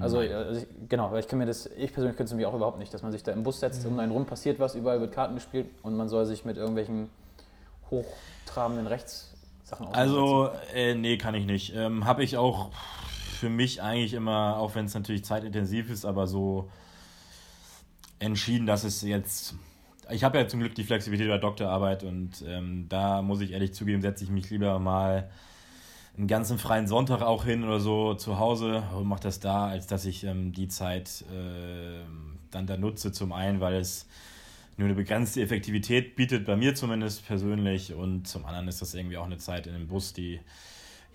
Also, also ich, genau, weil ich kann mir das, ich persönlich könnte es mir auch überhaupt nicht, dass man sich da im Bus setzt, um einen rum passiert was, überall wird Karten gespielt und man soll sich mit irgendwelchen hochtrabenden Rechtssachen
aussetzen. Also, äh, nee, kann ich nicht. Ähm, Habe ich auch für mich eigentlich immer, auch wenn es natürlich zeitintensiv ist, aber so entschieden, dass es jetzt. Ich habe ja zum Glück die Flexibilität der Doktorarbeit und ähm, da muss ich ehrlich zugeben, setze ich mich lieber mal einen ganzen freien Sonntag auch hin oder so zu Hause und mache das da, als dass ich ähm, die Zeit äh, dann da nutze. Zum einen, weil es nur eine begrenzte Effektivität bietet, bei mir zumindest persönlich, und zum anderen ist das irgendwie auch eine Zeit in dem Bus, die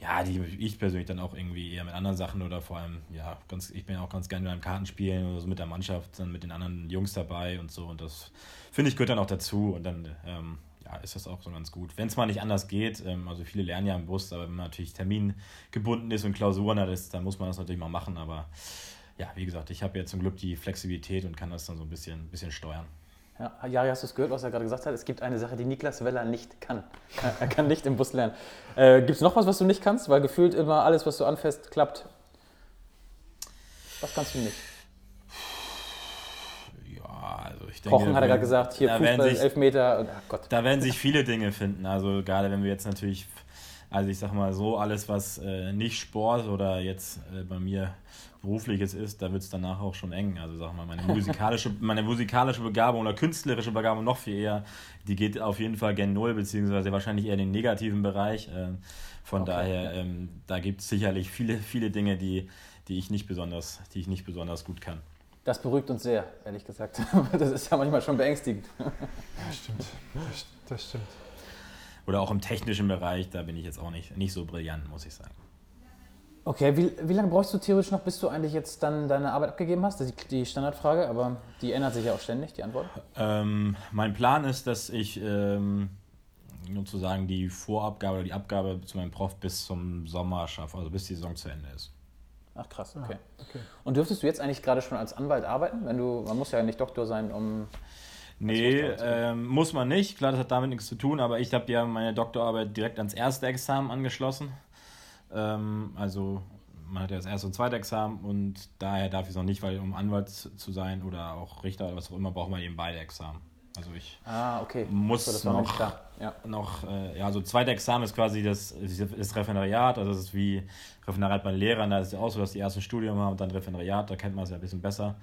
ja, die ich persönlich dann auch irgendwie eher mit anderen Sachen oder vor allem, ja, ganz, ich bin auch ganz gerne beim Kartenspielen oder so mit der Mannschaft, dann mit den anderen Jungs dabei und so. Und das finde ich gehört dann auch dazu und dann ähm, ja, ist das auch so ganz gut. Wenn es mal nicht anders geht, ähm, also viele lernen ja im Bus, aber wenn man natürlich termingebunden ist und Klausuren hat, ist, dann muss man das natürlich mal machen. Aber ja, wie gesagt, ich habe ja zum Glück die Flexibilität und kann das dann so ein bisschen, bisschen steuern.
Ja, Jari, hast du es gehört, was er gerade gesagt hat? Es gibt eine Sache, die Niklas Weller nicht kann. Er kann nicht im Bus lernen. Äh, gibt es noch was, was du nicht kannst? Weil gefühlt immer alles, was du anfasst, klappt. Was kannst du nicht?
Ja, also ich denke.
Kochen hat er gerade gesagt, hier Fußball, sich, Elfmeter. Oh Gott.
Da werden sich viele Dinge finden. Also gerade wenn wir jetzt natürlich, also ich sag mal so, alles, was äh, nicht Sport oder jetzt äh, bei mir Berufliches ist, da wird es danach auch schon eng. Also sag mal, meine musikalische, meine musikalische Begabung oder künstlerische Begabung noch viel eher, die geht auf jeden Fall gen Null, beziehungsweise wahrscheinlich eher in den negativen Bereich. Ähm, von okay. daher, ähm, da gibt es sicherlich viele, viele Dinge, die, die, ich nicht besonders, die ich nicht besonders gut kann.
Das beruhigt uns sehr, ehrlich gesagt. Das ist ja manchmal schon beängstigend.
Das stimmt. Das stimmt.
Oder auch im technischen Bereich, da bin ich jetzt auch nicht, nicht so brillant, muss ich sagen.
Okay, wie, wie lange brauchst du theoretisch noch, bis du eigentlich jetzt dann deine Arbeit abgegeben hast? Das ist die Standardfrage, aber die ändert sich ja auch ständig, die Antwort.
Ähm, mein Plan ist, dass ich ähm, sozusagen die Vorabgabe oder die Abgabe zu meinem Prof bis zum Sommer schaffe, also bis die Saison zu Ende ist.
Ach krass, okay. Ah, okay. Und dürftest du jetzt eigentlich gerade schon als Anwalt arbeiten? Wenn du, man muss ja nicht Doktor sein, um.
Nee, ähm, muss man nicht. Klar, das hat damit nichts zu tun, aber ich habe ja meine Doktorarbeit direkt ans erste Examen angeschlossen. Ähm, also man hat ja das erste und zweite Examen und daher darf ich es noch nicht, weil um Anwalt zu sein oder auch Richter oder was auch immer, braucht man eben beide Examen. Also ich
ah, okay.
muss so, noch, ja. noch äh, ja, also zweite Examen ist quasi das, das Referendariat, also das ist wie Referendariat bei Lehrern, da ist es ja auch so, dass die ersten Studium haben und dann Referendariat, da kennt man es ja ein bisschen besser.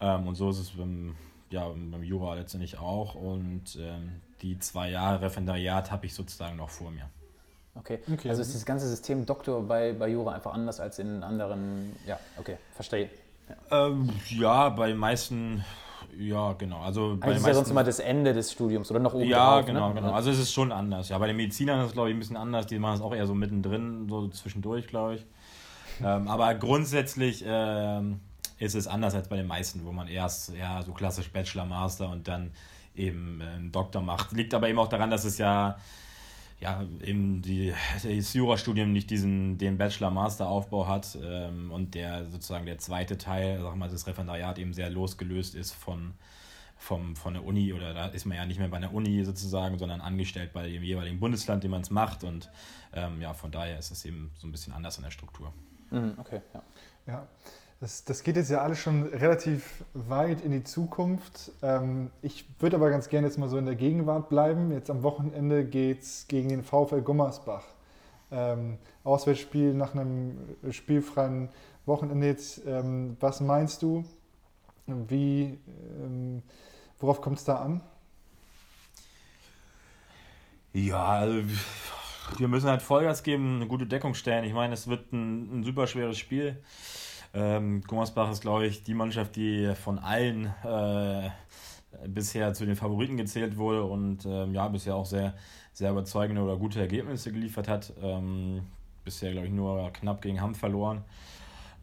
Ähm, und so ist es beim, ja, beim Jura letztendlich auch. Und ähm, die zwei Jahre Referendariat habe ich sozusagen noch vor mir.
Okay. okay. Also ist das ganze System Doktor bei, bei Jura einfach anders als in anderen. Ja, okay, verstehe.
Ja, ähm, ja bei den meisten. Ja, genau. Also,
bei also ist ja sonst immer das Ende des Studiums oder noch oben
Ja, drauf, genau, ne? genau. Also es ist schon anders. Ja, bei den Medizinern ist es, glaube ich, ein bisschen anders. Die machen es auch eher so mittendrin, so zwischendurch, glaube ich. ähm, aber grundsätzlich ähm, ist es anders als bei den meisten, wo man erst ja, so klassisch Bachelor, Master und dann eben äh, einen Doktor macht. Liegt aber eben auch daran, dass es ja ja, eben die, das Jurastudium nicht diesen, den Bachelor-Master-Aufbau hat ähm, und der sozusagen der zweite Teil, sag mal, das Referendariat eben sehr losgelöst ist von, vom, von der Uni oder da ist man ja nicht mehr bei der Uni sozusagen, sondern angestellt bei dem jeweiligen Bundesland, dem man es macht und ähm, ja, von daher ist es eben so ein bisschen anders in der Struktur.
Mhm, okay, ja.
Ja, das, das geht jetzt ja alles schon relativ weit in die Zukunft. Ähm, ich würde aber ganz gerne jetzt mal so in der Gegenwart bleiben. Jetzt am Wochenende geht es gegen den VfL Gummersbach. Ähm, Auswärtsspiel nach einem spielfreien Wochenende jetzt. Ähm, was meinst du? Wie, worauf kommt es da an?
Ja, also wir müssen halt Vollgas geben, eine gute Deckung stellen. Ich meine, es wird ein, ein super schweres Spiel. Ähm, Gummersbach ist, glaube ich, die Mannschaft, die von allen äh, bisher zu den Favoriten gezählt wurde und ähm, ja, bisher auch sehr, sehr überzeugende oder gute Ergebnisse geliefert hat. Ähm, bisher, glaube ich, nur knapp gegen Hamm verloren.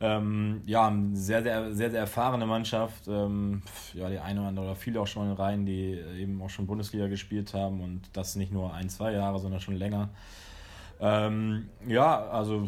Ähm, ja, sehr, sehr, sehr, sehr erfahrene Mannschaft. Ähm, ja, die eine oder andere oder viele auch schon in Reihen, die eben auch schon Bundesliga gespielt haben und das nicht nur ein, zwei Jahre, sondern schon länger. Ähm, ja, also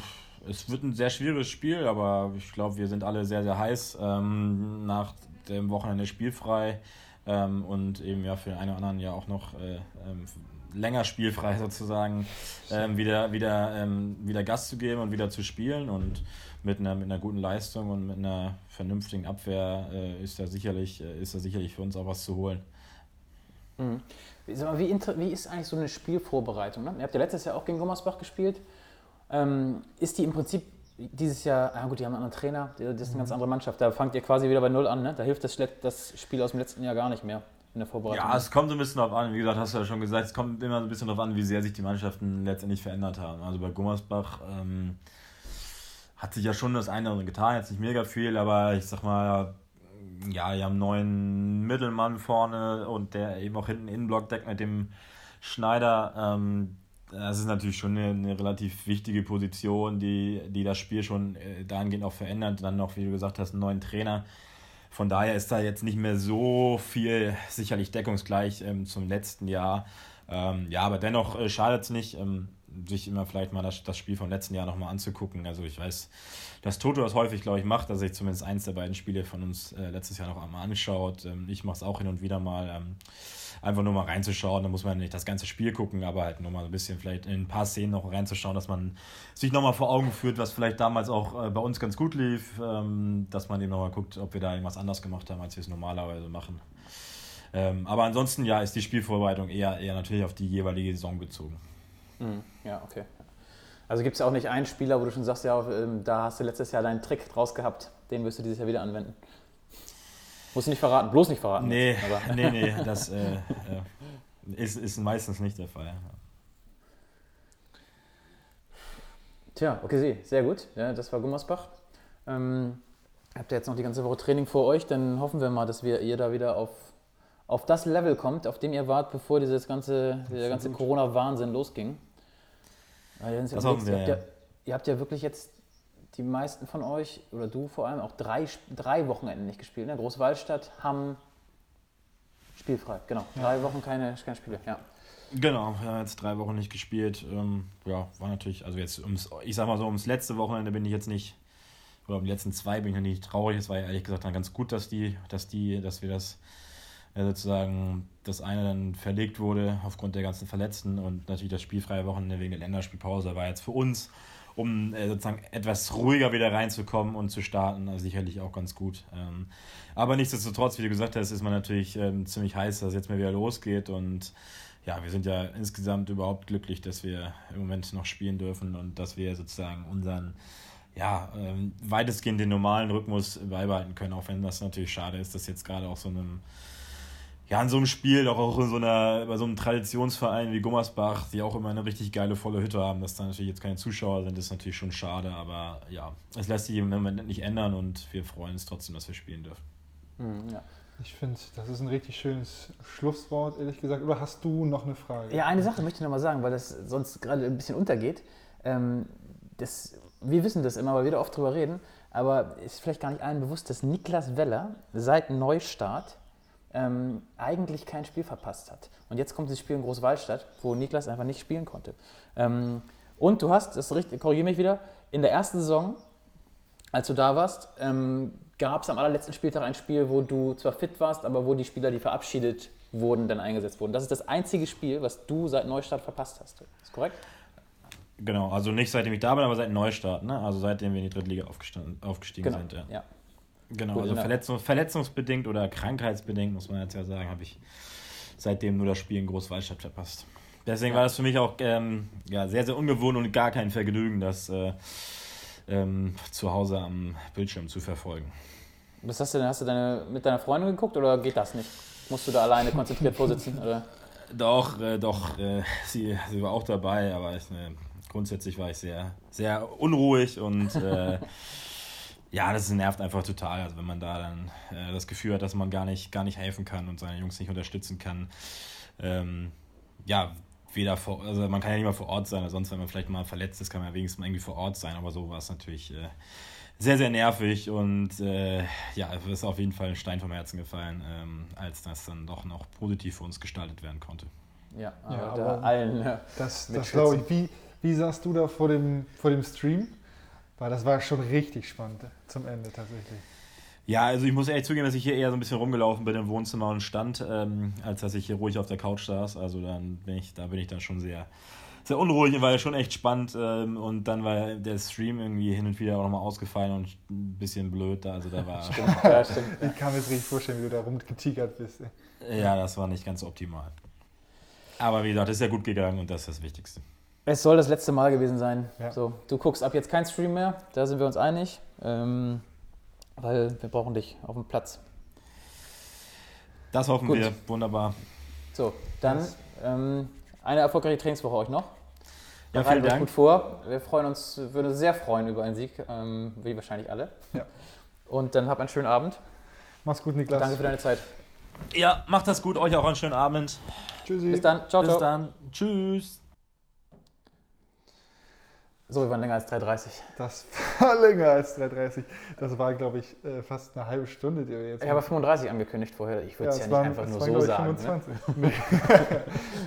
es wird ein sehr schwieriges Spiel, aber ich glaube, wir sind alle sehr, sehr heiß ähm, nach dem Wochenende spielfrei ähm, und eben ja für den einen oder anderen ja auch noch äh, ähm, länger spielfrei sozusagen ähm, wieder, wieder, ähm, wieder Gas zu geben und wieder zu spielen und mit einer, mit einer guten Leistung und mit einer vernünftigen Abwehr äh, ist, da sicherlich, äh, ist da sicherlich für uns auch was zu holen.
Mhm. Wie, wie ist eigentlich so eine Spielvorbereitung? Ne? Ihr habt ja letztes Jahr auch gegen Gummersbach gespielt. Ähm, ist die im Prinzip dieses Jahr, ah gut, die haben einen anderen Trainer, das ist eine ganz mhm. andere Mannschaft. Da fangt ihr quasi wieder bei Null an. Ne? Da hilft das, das Spiel aus dem letzten Jahr gar nicht mehr in der Vorbereitung.
Ja, es kommt so ein bisschen darauf an. Wie gesagt, hast du ja schon gesagt, es kommt immer so ein bisschen darauf an, wie sehr sich die Mannschaften letztendlich verändert haben. Also bei Gummersbach ähm, hat sich ja schon das eine oder andere getan, jetzt nicht mega viel, aber ich sag mal, ja, die haben einen neuen Mittelmann vorne und der eben auch hinten Innenblock deckt mit dem Schneider. Ähm, das ist natürlich schon eine, eine, relativ wichtige Position, die, die das Spiel schon äh, dahingehend auch verändert. Dann noch, wie du gesagt hast, einen neuen Trainer. Von daher ist da jetzt nicht mehr so viel sicherlich deckungsgleich ähm, zum letzten Jahr. Ähm, ja, aber dennoch äh, schadet es nicht, ähm, sich immer vielleicht mal das, das Spiel vom letzten Jahr nochmal anzugucken. Also ich weiß, dass Toto das häufig, glaube ich, macht, dass sich zumindest eins der beiden Spiele von uns äh, letztes Jahr noch einmal anschaut. Ähm, ich mache es auch hin und wieder mal. Einfach nur mal reinzuschauen. Da muss man nicht das ganze Spiel gucken, aber halt nur mal ein bisschen vielleicht in ein paar Szenen noch reinzuschauen, dass man sich nochmal vor Augen führt, was vielleicht damals auch äh, bei uns ganz gut lief, ähm, dass man eben nochmal guckt, ob wir da irgendwas anders gemacht haben, als wir es normalerweise machen. Ähm, aber ansonsten, ja, ist die Spielvorbereitung eher, eher natürlich auf die jeweilige Saison bezogen.
Mhm. Ja, okay. Also gibt es auch nicht einen Spieler, wo du schon sagst, ja, ähm, da hast du letztes Jahr deinen Trick draus gehabt, den wirst du dieses Jahr wieder anwenden. Muss nicht verraten, bloß nicht verraten.
Nee, aber. nee, nee, das äh, äh, ist, ist meistens nicht der Fall.
Tja, okay, sehr gut. Ja, das war Gummersbach. Ähm, habt ihr jetzt noch die ganze Woche Training vor euch? Dann hoffen wir mal, dass wir, ihr da wieder auf, auf das Level kommt, auf dem ihr wart, bevor dieses ganze, dieser ganze Corona-Wahnsinn losging. Wir, ihr, habt ja, ihr habt ja wirklich jetzt die meisten von euch, oder du vor allem, auch drei, drei Wochenenden nicht gespielt. Ne? Großwaldstadt, Hamm, spielfrei. Genau, drei Wochen keine, keine Spiele. Ja.
Genau, wir haben jetzt drei Wochen nicht gespielt. Ähm, ja, war natürlich, also jetzt ums, ich sag mal so, ums letzte Wochenende bin ich jetzt nicht, oder um die letzten zwei bin ich nicht traurig. Es war ja ehrlich gesagt dann ganz gut, dass die, dass die, dass wir das äh, sozusagen das eine dann verlegt wurde aufgrund der ganzen Verletzten und natürlich das spielfreie Wochenende wegen der Länderspielpause war jetzt für uns um äh, sozusagen etwas ruhiger wieder reinzukommen und zu starten, also sicherlich auch ganz gut. Ähm, aber nichtsdestotrotz, wie du gesagt hast, ist man natürlich ähm, ziemlich heiß, dass es jetzt mal wieder losgeht und ja, wir sind ja insgesamt überhaupt glücklich, dass wir im Moment noch spielen dürfen und dass wir sozusagen unseren ja, ähm, weitestgehend den normalen Rhythmus beibehalten können, auch wenn das natürlich schade ist, dass jetzt gerade auch so einem ja, in so einem Spiel, doch auch in so einer, bei so einem Traditionsverein wie Gummersbach, die auch immer eine richtig geile volle Hütte haben, dass da natürlich jetzt keine Zuschauer sind, ist natürlich schon schade, aber ja, es lässt sich im Moment nicht ändern und wir freuen uns trotzdem, dass wir spielen dürfen.
Hm, ja.
Ich finde, das ist ein richtig schönes Schlusswort, ehrlich gesagt. Oder hast du noch eine Frage?
Ja, eine Sache möchte ich noch mal sagen, weil das sonst gerade ein bisschen untergeht. Ähm, das, wir wissen das immer, weil wir da oft drüber reden, aber ist vielleicht gar nicht allen bewusst, dass Niklas Weller seit Neustart ähm, eigentlich kein Spiel verpasst hat. Und jetzt kommt das Spiel in Großwallstadt, wo Niklas einfach nicht spielen konnte. Ähm, und du hast, das richtig, korrigiere mich wieder, in der ersten Saison, als du da warst, ähm, gab es am allerletzten Spieltag ein Spiel, wo du zwar fit warst, aber wo die Spieler, die verabschiedet wurden, dann eingesetzt wurden. Das ist das einzige Spiel, was du seit Neustart verpasst hast. Ist korrekt?
Genau, also nicht seitdem ich da bin, aber seit Neustart, ne? Also seitdem wir in die dritte Liga aufgestiegen
Genau.
sind, ja.
ja.
Genau,
Gut,
also verletzungs verletzungsbedingt oder krankheitsbedingt, muss man jetzt ja sagen, habe ich seitdem nur das Spiel in Großwaldstadt verpasst. Deswegen war das für mich auch ähm, ja, sehr, sehr ungewohnt und gar kein Vergnügen, das äh, ähm, zu Hause am Bildschirm zu verfolgen.
Was hast du denn? Hast du deine, mit deiner Freundin geguckt oder geht das nicht? Musst du da alleine konzentriert vorsitzen? Oder?
Doch, äh, doch, äh, sie, sie war auch dabei, aber ich, äh, grundsätzlich war ich sehr, sehr unruhig und äh, ja, das nervt einfach total. Also wenn man da dann äh, das Gefühl hat, dass man gar nicht, gar nicht helfen kann und seine Jungs nicht unterstützen kann. Ähm, ja, weder vor, also man kann ja nicht mal vor Ort sein, oder sonst, wenn man vielleicht mal verletzt ist, kann man ja wenigstens mal irgendwie vor Ort sein, aber so war es natürlich äh, sehr, sehr nervig und äh, ja, es ist auf jeden Fall ein Stein vom Herzen gefallen, ähm, als das dann doch noch positiv für uns gestaltet werden konnte.
Ja, aber,
Ja,
da
aber-
allen. Ja.
Das, das glaube ich. Wie, wie saßt du da vor dem, vor dem Stream? Weil das war schon richtig spannend zum Ende tatsächlich.
Ja, also ich muss ehrlich zugeben, dass ich hier eher so ein bisschen rumgelaufen bin im Wohnzimmer und stand, ähm, als dass ich hier ruhig auf der Couch saß. Also dann bin ich, da bin ich dann schon sehr, sehr unruhig und war ja schon echt spannend. Ähm, und dann war der Stream irgendwie hin und wieder auch nochmal ausgefallen und ein bisschen blöd da. Also da war,
ja, stimmt.
Ich kann mir jetzt richtig vorstellen, wie du da rumgetigert bist.
ja, das war nicht ganz optimal. Aber wie gesagt, ist ja gut gegangen und das ist das Wichtigste.
Es soll das letzte Mal gewesen sein.
Ja.
So, du guckst ab jetzt kein Stream mehr, da sind wir uns einig. Ähm, weil wir brauchen dich auf dem Platz.
Das hoffen
Gut.
wir. Wunderbar.
So, dann ähm, eine erfolgreiche Trainingswoche euch noch.
Ja, vielen
euch
Dank.
gut vor. Wir freuen uns, würden uns sehr freuen über einen Sieg, ähm, wie wahrscheinlich alle.
Ja.
Und dann habt einen schönen Abend.
Mach's gut, Niklas.
Danke für deine Zeit.
Ja, macht das gut. Euch auch einen schönen Abend.
Tschüssi.
Bis dann. Ciao,
Bis
ciao.
dann. Tschüss.
So, wir waren länger als 3,30.
Das war länger als 3,30. Das war, glaube ich, äh, fast eine halbe Stunde, die wir jetzt
Ich habe 35 angekündigt vorher. Ich würde es ja, nicht
waren-
einfach
es
nur
waren,
so sagen.
ich,
Ne?
25. Nee.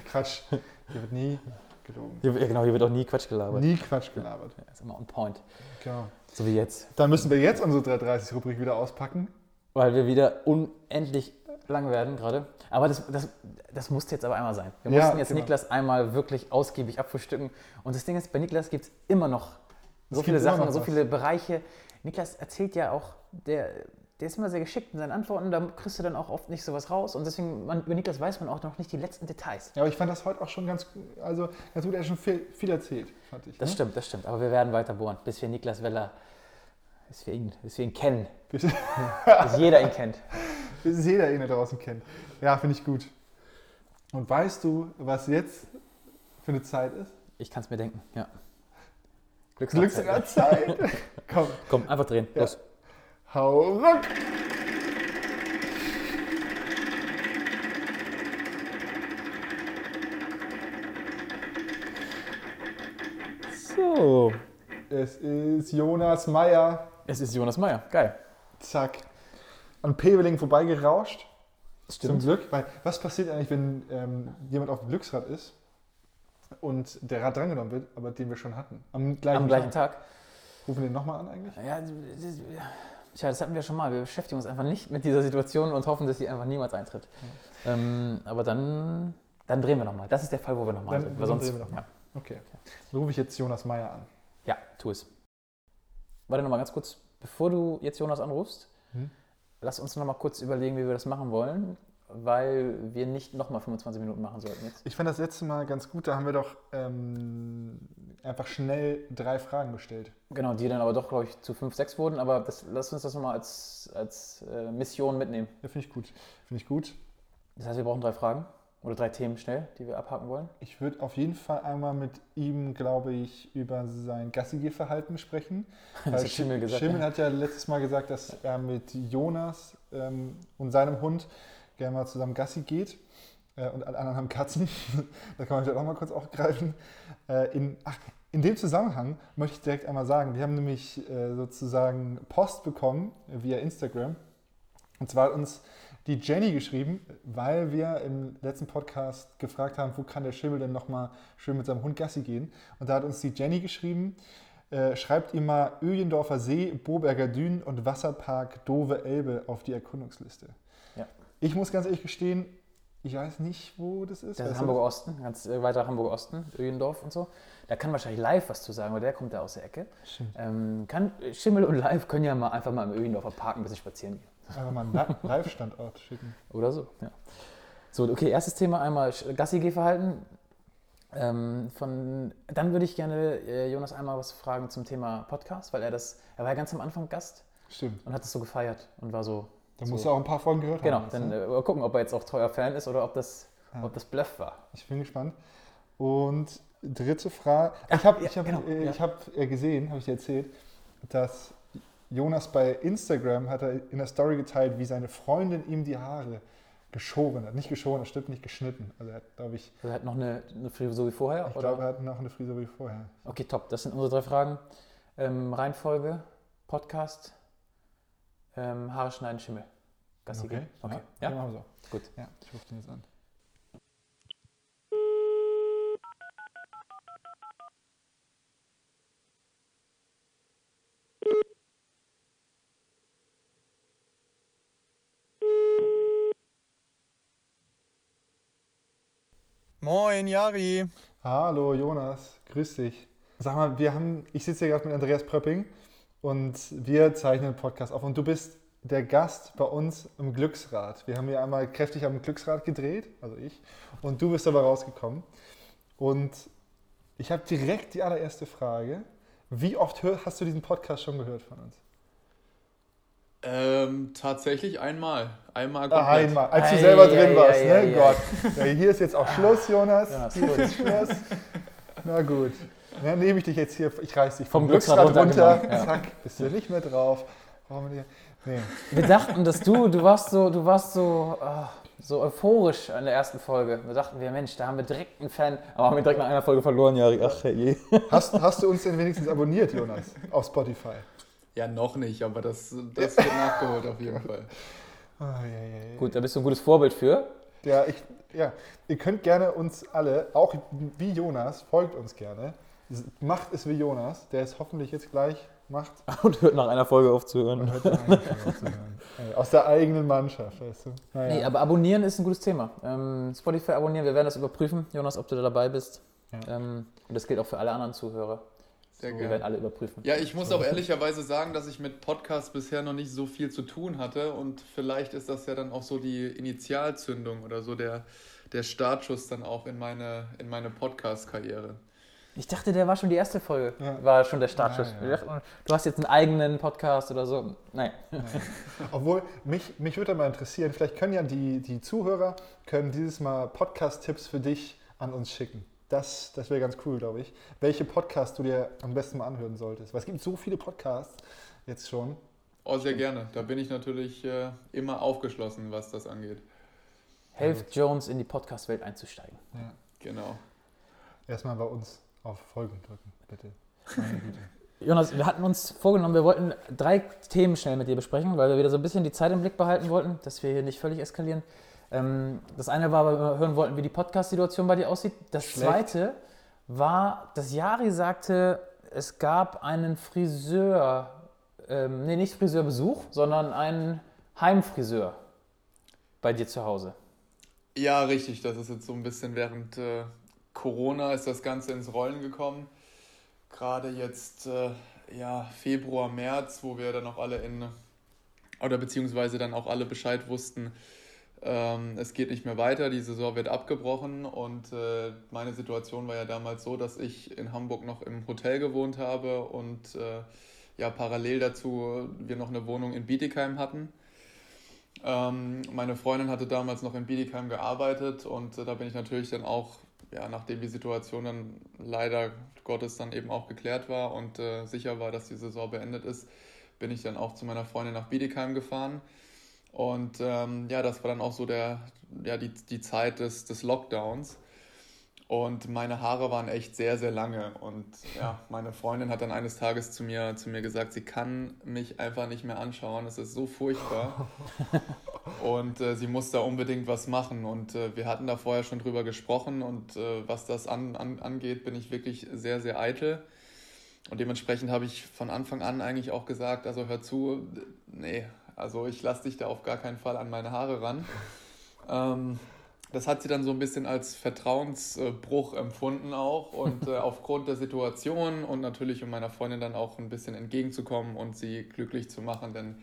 Quatsch. Hier wird nie gelogen.
Hier, ja, genau, hier wird auch nie Quatsch gelabert.
Nie Quatsch gelabert.
Ja, ist immer on point.
Genau.
So wie jetzt.
Dann müssen wir jetzt unsere 330-Rubrik wieder auspacken.
Weil wir wieder unendlich lang werden gerade. Aber das, das, das musste jetzt aber einmal sein. Wir
Ja,
mussten jetzt
genau.
Niklas einmal wirklich ausgiebig abfrühstücken. Und das Ding ist, bei Niklas gibt es immer noch so
Es
viele Sachen, so viele Bereiche. Niklas erzählt ja auch, der, der ist immer sehr geschickt in seinen Antworten. Da kriegst du dann auch oft nicht sowas raus. Und deswegen, man, über Niklas weiß man auch noch nicht die letzten Details.
Ja, aber ich fand das heute auch schon ganz, also ganz gut, er hat schon viel, viel erzählt, fand ich.
Das
ne?
stimmt, das stimmt. Aber wir werden weiter bohren, bis wir Niklas Weller, bis wir ihn, bis wir ihn kennen.
Bis,
Bis jeder ihn kennt.
bis es jeder ihn da draußen kennt. Ja, finde ich gut. Und weißt du, was jetzt für eine Zeit ist?
Ich kann es mir denken, ja.
Glücksiger Zeit. Komm,
Komm, einfach drehen.
Ja.
Los.
hau ruck.
So.
Es ist Jonas Meyer.
Es ist Jonas Meyer. Geil.
Zack. An Peveling vorbeigerauscht.
Stimmt.
Zum Glück. Weil, was passiert eigentlich, wenn ähm, jemand auf dem Glücksrad ist und der Rad drangenommen wird, aber den wir schon hatten? Am gleichen,
Am gleichen Tag.
Rufen wir den nochmal an eigentlich?
Ja, das, das, tja, das hatten wir schon mal. Wir beschäftigen uns einfach nicht mit dieser Situation und hoffen, dass sie einfach niemals eintritt. Ähm, aber dann, dann drehen wir nochmal. Das ist der Fall, wo wir nochmal sind.
dann
Weil sonst,
drehen wir noch mal.
ja.
Okay. Dann rufe ich jetzt Jonas Meyer an.
ja, tu es. Warte nochmal ganz kurz. Bevor du jetzt Jonas anrufst,
Hm?
Lass uns nochmal kurz überlegen, wie wir das machen wollen, weil wir nicht nochmal 25 Minuten machen sollten jetzt.
Ich fand das letzte Mal ganz gut, da haben wir doch ähm, einfach schnell drei Fragen gestellt.
Genau, die dann aber doch, glaube ich, zu 5, 6 wurden. Aber das, lass uns das nochmal als, als äh, Mission mitnehmen.
Ja, finde ich gut. Finde ich gut.
Das heißt, wir brauchen drei Fragen oder drei Themen schnell, die wir abhaken wollen.
Ich würde auf jeden Fall einmal mit ihm, glaube ich, über sein Gassigehverhalten sprechen.
Das hat Schimmel gesagt,
Schimmel
ja.
hat ja letztes Mal gesagt, dass er mit Jonas ähm, und seinem Hund gerne mal zusammen Gassi geht. Äh, und alle anderen haben Katzen. da kann man vielleicht auch mal kurz aufgreifen. Äh, in, ach, in dem Zusammenhang möchte ich direkt einmal sagen, wir haben nämlich äh, sozusagen Post bekommen via Instagram. Und zwar hat uns die Jenny geschrieben, weil wir im letzten Podcast gefragt haben, wo kann der Schimmel denn nochmal schön mit seinem Hund Gassi gehen. Und da hat uns die Jenny geschrieben, äh, schreibt ihm mal Öjendorfer See, Boberger Dünen und Wasserpark Dove Elbe auf die Erkundungsliste.
Ja.
Ich muss ganz ehrlich gestehen, ich weiß nicht, wo das ist.
Das ist Hamburger Osten, ganz äh, weiter Hamburger Osten, Öhendorf und so. Da kann wahrscheinlich live was zu sagen, weil der kommt da aus der Ecke. Ähm, kann, Schimmel und Live können ja mal einfach mal im Öhendorfer Park ein bisschen spazieren gehen.
Einfach mal einen Li- Live-Standort schicken.
Oder so, ja. So, okay, erstes Thema einmal Gassi-Gehverhalten. Ähm, von, dann würde ich gerne äh, Jonas einmal was fragen zum Thema Podcast, weil er das, er war ja ganz am Anfang Gast
Stimmt.
und hat es so gefeiert und war so.
Da
so,
musst du auch ein paar Folgen gehört
Genau,
haben. jetzt,
dann
ne?
äh, gucken, ob er jetzt auch treuer Fan ist oder ob das,
Ja.
ob das Bluff war.
Ich bin gespannt. Und dritte Frage.
Ach,
Ich habe
ja,
ich hab,
genau,
äh,
ja.
ich hab äh, gesehen, habe ich dir erzählt, dass Jonas bei Instagram hat er in der Story geteilt, wie seine Freundin ihm die Haare geschoren hat. Nicht geschoren, das stimmt, nicht geschnitten. Also er hat, glaube ich,
Also er hat noch eine, eine Frisur wie vorher?
ich glaube, er hat noch eine Frisur wie vorher.
Okay, top. Das sind unsere drei Fragen. Ähm, Reihenfolge, Podcast, ähm, Haare schneiden, Schimmel. Gassi gehen. Okay.
Ja,
Ja?
machen wir so.
Gut.
Ja, ich rufe den jetzt an.
Moin, Jari.
Hallo Jonas, grüß dich. Sag mal, wir haben, ich sitze hier gerade mit Andreas Pröpping und wir zeichnen einen Podcast auf und du bist der Gast bei uns im Glücksrad. Wir haben hier einmal kräftig am Glücksrad gedreht, also ich, und du bist dabei rausgekommen. Und ich habe direkt die allererste Frage. Wie oft hast du diesen Podcast schon gehört von uns?
Ähm, tatsächlich einmal. Einmal
Ah,
komplett.
einmal, als du
Ei,
selber
ei,
drin
ei,
warst,
ei,
ne?
ei,
Gott. Ja, hier ist jetzt auch Schluss, Jonas.
Jonas,
hier
gut.
ist Schluss. Na gut. Dann nehme ich dich jetzt hier, ich reiß dich
Vom
vom,
Glücksrad
Glücksrad, runter.
runtergenommen, ja.
Zack, bist du nicht mehr drauf. Nee.
Wir dachten, dass du, du warst so, du warst so, ah, so euphorisch in der ersten Folge. Wir dachten wir, Mensch, da haben wir direkt einen Fan, aber haben wir direkt nach einer Folge verloren, Jari. Ach je.
Hast, hast du uns denn wenigstens abonniert, Jonas, auf Spotify?
Ja, noch nicht, aber das, das wird nachgeholt auf jeden Fall.
Oh, ja, ja, ja.
Gut, da bist du ein gutes Vorbild für.
Ja, ich, ja, ihr könnt gerne uns alle, auch wie Jonas, folgt uns gerne. Macht es wie Jonas, der es hoffentlich jetzt gleich macht.
Und hört nach einer Folge auf zu hören.
Und hört auf aufzuhören. Ey, Aus der eigenen Mannschaft, weißt du. Naja.
Nee, aber abonnieren ist ein gutes Thema. Ähm, Spotify abonnieren, wir werden das überprüfen, Jonas, ob du da dabei bist.
Ja.
Ähm, und das gilt auch für alle anderen Zuhörer.
Sehr
Wir werden
gerne.
alle überprüfen.
Ja, ich muss auch ehrlicherweise sagen, dass ich mit Podcasts bisher noch nicht so viel zu tun hatte und vielleicht ist das ja dann auch so die Initialzündung oder so der, der Startschuss dann auch in meine, in meine Podcast-Karriere.
Ich dachte, der war schon die erste Folge.
Ja.
War schon der Startschuss.
Ja, ja.
Du hast jetzt einen eigenen Podcast oder so. Nein.
Obwohl, mich, mich würde mal interessieren, vielleicht können ja die, die Zuhörer können dieses Mal Podcast-Tipps für dich an uns schicken. Das, das wäre ganz cool, glaube ich. Welche Podcasts du dir am besten mal anhören solltest. Weil es gibt so viele Podcasts jetzt schon.
Oh, sehr gerne. Da bin ich natürlich äh, immer aufgeschlossen, was das angeht.
Helft Jones in die Podcast-Welt einzusteigen.
Ja.
Genau.
Erstmal bei uns auf Folgen drücken, bitte. Meine Güte.
Jonas, wir hatten uns vorgenommen, wir wollten drei Themen schnell mit dir besprechen, weil wir wieder so ein bisschen die Zeit im Blick behalten wollten, dass wir hier nicht völlig eskalieren. Ähm, das eine war, weil wir hören wollten, wie die Podcast-Situation bei dir aussieht. Das
Schlecht.
zweite war, dass Jari sagte, es gab einen Friseur, ähm, nee, nicht Friseurbesuch, sondern einen Heimfriseur bei dir zu Hause.
Ja, richtig. Das ist jetzt so ein bisschen während äh, Corona ist das Ganze ins Rollen gekommen. Gerade jetzt, äh, ja, Februar, März, wo wir dann auch alle in, oder beziehungsweise dann auch alle Bescheid wussten, ähm, es geht nicht mehr weiter, die Saison wird abgebrochen und äh, meine Situation war ja damals so, dass ich in Hamburg noch im Hotel gewohnt habe und äh, ja, parallel dazu wir noch eine Wohnung in Bietigheim hatten. Ähm, meine Freundin hatte damals noch in Bietigheim gearbeitet und äh, da bin ich natürlich dann auch, ja, nachdem die Situation dann leider Gottes dann eben auch geklärt war und äh, sicher war, dass die Saison beendet ist, bin ich dann auch zu meiner Freundin nach Bietigheim gefahren. Und ähm, ja, das war dann auch so der, ja, die, die Zeit des, des Lockdowns. Und meine Haare waren echt sehr, sehr lange. Und ja, meine Freundin hat dann eines Tages zu mir, zu mir gesagt, sie kann mich einfach nicht mehr anschauen. Es ist so furchtbar. Und äh, sie muss da unbedingt was machen. Und äh, wir hatten da vorher schon drüber gesprochen. Und äh, was das an, an, angeht, bin ich wirklich sehr, sehr eitel. Und dementsprechend habe ich von Anfang an eigentlich auch gesagt, also hör zu, nee, also ich lasse dich da auf gar keinen Fall an meine Haare ran. Ähm, das hat sie dann so ein bisschen als Vertrauensbruch empfunden auch und äh, aufgrund der Situation und natürlich um meiner Freundin dann auch ein bisschen entgegenzukommen und sie glücklich zu machen, denn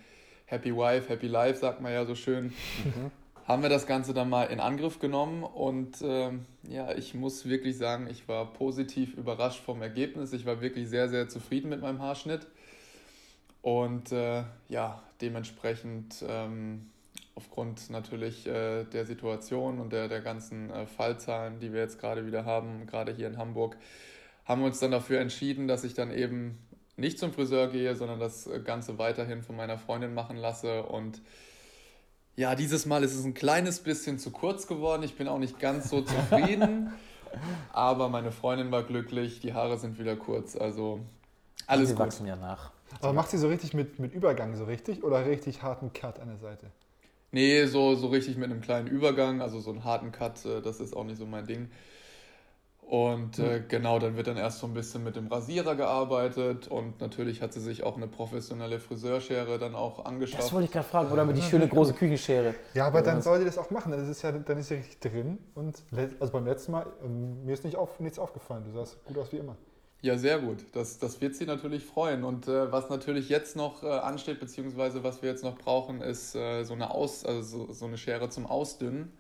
Happy Wife, Happy Life, sagt man ja so schön, mhm. haben wir das Ganze dann mal in Angriff genommen und äh, ja, ich muss wirklich sagen, ich war positiv überrascht vom Ergebnis. Ich war wirklich sehr, sehr zufrieden mit meinem Haarschnitt und äh, ja, dementsprechend... Ähm, aufgrund natürlich äh, der Situation und der, der ganzen äh, Fallzahlen, die wir jetzt gerade wieder haben, gerade hier in Hamburg, haben wir uns dann dafür entschieden, dass ich dann eben nicht zum Friseur gehe, sondern das Ganze weiterhin von meiner Freundin machen lasse. Und ja, dieses Mal ist es ein kleines bisschen zu kurz geworden. Ich bin auch nicht ganz so zufrieden. aber meine Freundin war glücklich, die Haare sind wieder kurz. Also alles
sie
gut.
wachsen ja nach.
Aber macht sie so richtig mit, mit Übergang so richtig oder richtig harten Cut an der Seite?
Nee, so, so richtig mit einem kleinen Übergang, also so einen harten Cut, äh, das ist auch nicht so mein Ding. Und äh, hm. genau, dann wird dann erst so ein bisschen mit dem Rasierer gearbeitet und natürlich hat sie sich auch eine professionelle Friseurschere dann auch angeschafft.
Das wollte ich gerade fragen, oder mit die schöne große Küchenschere.
Ja, aber dann soll sie das auch machen, dann ist, ja, dann ist sie richtig drin und also beim letzten Mal, ähm, mir ist nicht auf, nichts aufgefallen, du sahst gut aus wie immer.
Ja, sehr gut. Das, das wird sie natürlich freuen. Und äh, was natürlich jetzt noch äh, ansteht, beziehungsweise was wir jetzt noch brauchen, ist äh, so, eine Aus, also so, so, eine Schere zum Ausdünnen.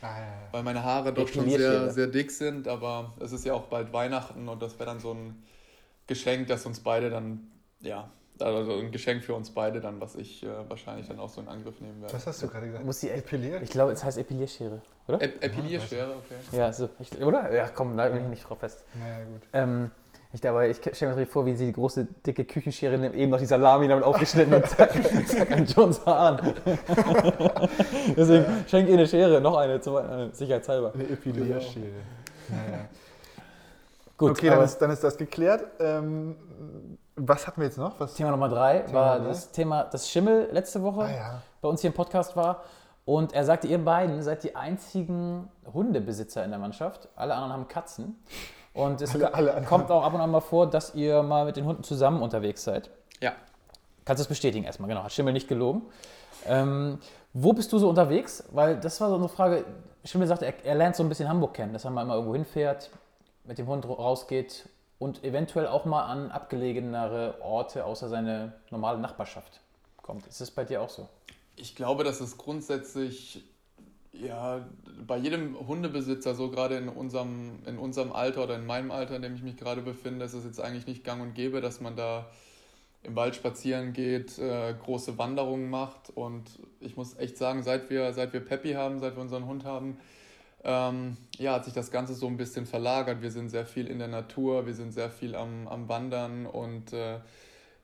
Ah, ja, ja. Weil meine Haare doch schon sehr, sehr dick sind, aber es ist ja auch bald Weihnachten und das wäre dann so ein Geschenk, das uns beide dann, ja, also ein Geschenk für uns beide dann, was ich äh, wahrscheinlich dann auch so in Angriff nehmen werde.
Was hast du gerade gesagt?
Muss sie epilieren? Ich glaube, es heißt Epilierschere, oder?
Ep Epilierschere, okay.
Ja, so, ich, oder? Ja, komm, da bin ich nicht drauf fest.
Naja, gut.
Ähm, ich, dabei, ich stelle mir vor, wie sie die große, dicke Küchenschere nimmt, eben noch die Salami damit aufgeschnitten und zack, zack an Johns Haaren. Deswegen schenkt ihr eine Schere, noch eine, zum, äh, sicherheitshalber.
Eine Epilierschere. Naja. Gut, okay, dann ist, dann ist das geklärt. Ähm, was hatten wir jetzt noch? Was?
Thema Nummer drei Thema war drei? das Thema, das Schimmel letzte Woche ah, ja. bei uns hier im Podcast war. Und er sagte, ihr beiden seid die einzigen Hundebesitzer in der Mannschaft. Alle anderen haben Katzen. Und es alle, alle, kommt auch ab und an mal vor, dass ihr mal mit den Hunden zusammen unterwegs seid.
Ja.
Kannst du es bestätigen erstmal, genau. Hat Schimmel nicht gelogen. Ähm, wo bist du so unterwegs? Weil das war so eine Frage. Schimmel sagte, er, er lernt so ein bisschen Hamburg kennen, dass er mal immer irgendwo hinfährt, mit dem Hund rausgeht und eventuell auch mal an abgelegenere Orte außer seine normale Nachbarschaft kommt. Ist das bei dir auch so?
Ich glaube, dass es grundsätzlich ja, bei jedem Hundebesitzer, so gerade in unserem, in unserem Alter oder in meinem Alter, in dem ich mich gerade befinde, ist es jetzt eigentlich nicht gang und gäbe, dass man da im Wald spazieren geht, äh, große Wanderungen macht. Und ich muss echt sagen, seit wir, seit wir Peppy haben, seit wir unseren Hund haben, ähm, ja, hat sich das Ganze so ein bisschen verlagert. Wir sind sehr viel in der Natur, wir sind sehr viel am, am Wandern und äh,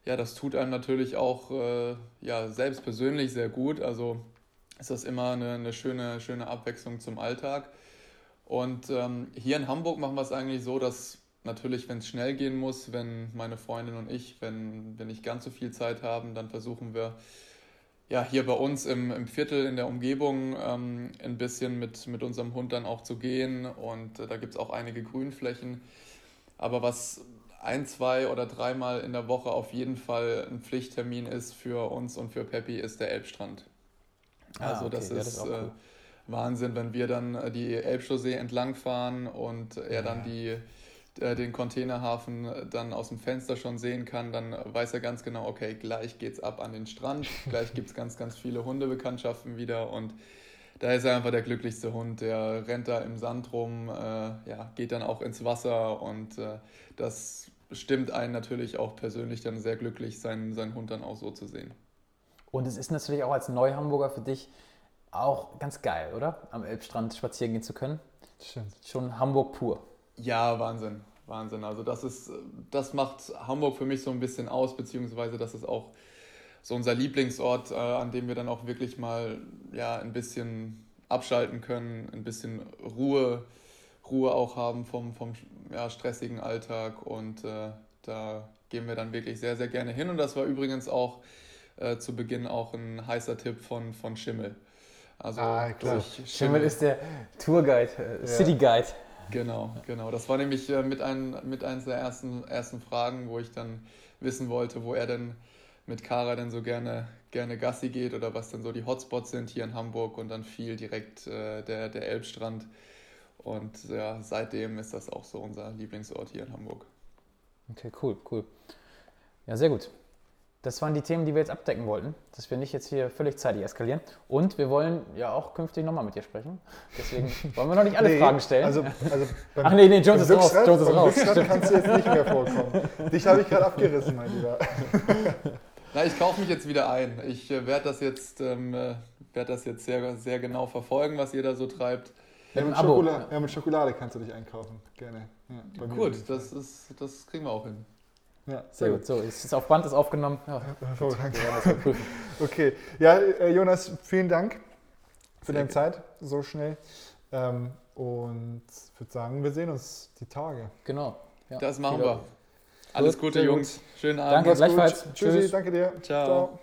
ja, das tut einem natürlich auch äh, ja, selbst persönlich sehr gut. Also ist das immer eine, eine schöne, schöne Abwechslung zum Alltag. Und ähm, hier in Hamburg machen wir es eigentlich so, dass natürlich, wenn es schnell gehen muss, wenn meine Freundin und ich, wenn wir nicht ganz so viel Zeit haben, dann versuchen wir ja hier bei uns im, im Viertel in der Umgebung ähm, ein bisschen mit, mit unserem Hund dann auch zu gehen. Und äh, da gibt es auch einige Grünflächen. Aber was ein, zwei oder dreimal in der Woche auf jeden Fall ein Pflichttermin ist für uns und für Peppi, ist der Elbstrand. Ah, also okay. das, ja, ist, ist äh, cool. Wahnsinn, wenn wir dann äh, die Elbschlossee entlangfahren und er dann die, äh, den Containerhafen dann aus dem Fenster schon sehen kann, dann weiß er ganz genau, okay, gleich geht's ab an den Strand, gleich gibt es ganz, ganz viele Hundebekanntschaften wieder und da ist er einfach der glücklichste Hund, der rennt da im Sand rum, äh, ja, geht dann auch ins Wasser und äh, das stimmt einen natürlich auch persönlich dann sehr glücklich, seinen, seinen Hund dann auch so zu sehen.
Und es ist natürlich auch als Neuhamburger für dich auch ganz geil, oder? Am Elbstrand spazieren gehen zu können.
Stimmt.
Schon Hamburg pur.
Ja, Wahnsinn. Wahnsinn. Also das ist, das macht Hamburg für mich so ein bisschen aus, beziehungsweise das ist auch so unser Lieblingsort, äh, an dem wir dann auch wirklich mal ja, ein bisschen abschalten können, ein bisschen Ruhe, Ruhe auch haben vom, vom ja, stressigen Alltag und äh, da gehen wir dann wirklich sehr, sehr gerne hin und das war übrigens auch äh, zu Beginn auch ein heißer Tipp von, von Schimmel. Also
Ah, klar.
durch
Schimmel ist der Tourguide, äh, City Guide.
Genau, genau. Das war nämlich äh, mit, ein, mit eines der ersten, ersten Fragen, wo ich dann wissen wollte, wo er denn mit Kara denn so gerne, gerne Gassi geht oder was denn so die Hotspots sind hier in Hamburg und dann fiel direkt äh, der, der Elbstrand. Und ja, seitdem ist das auch so unser Lieblingsort hier in Hamburg.
Okay, cool, cool. Ja, sehr gut. Das waren die Themen, die wir jetzt abdecken wollten, dass wir nicht jetzt hier völlig zeitig eskalieren. Und wir wollen ja auch künftig nochmal mit dir sprechen. Deswegen wollen wir noch nicht alle
Nee,
Fragen stellen.
Also, also beim,
Ach nee, nee, Jones ist raus. Jones ist raus.
Kannst du jetzt nicht mehr vorkommen. Dich habe ich gerade abgerissen, mein Lieber.
Na, ich kaufe mich jetzt wieder ein. Ich äh, werde das jetzt, ähm, äh, werd das jetzt sehr, sehr genau verfolgen, was ihr da so treibt.
Ja, mit. Schokolade, ja, mit Schokolade kannst du dich einkaufen. Gerne. Ja,
Gut, das, ist, das kriegen wir auch hin.
Ja,
Sehr gut. So, es ist auf Band, ist aufgenommen. Ja,
Hervorragend. Okay. Ja, äh, Jonas, vielen Dank für
Sehr
deine Zeit so schnell. Ähm, und ich würde sagen, wir sehen uns die Tage.
Genau. Ja,
Das machen wir. Alles
Gut,
Gute,
sehr gut.
Jungs. Schönen Abend.
Danke.
Gut.
gleichfalls.
Tschüssi,
Tschüss.
danke dir.
Ciao.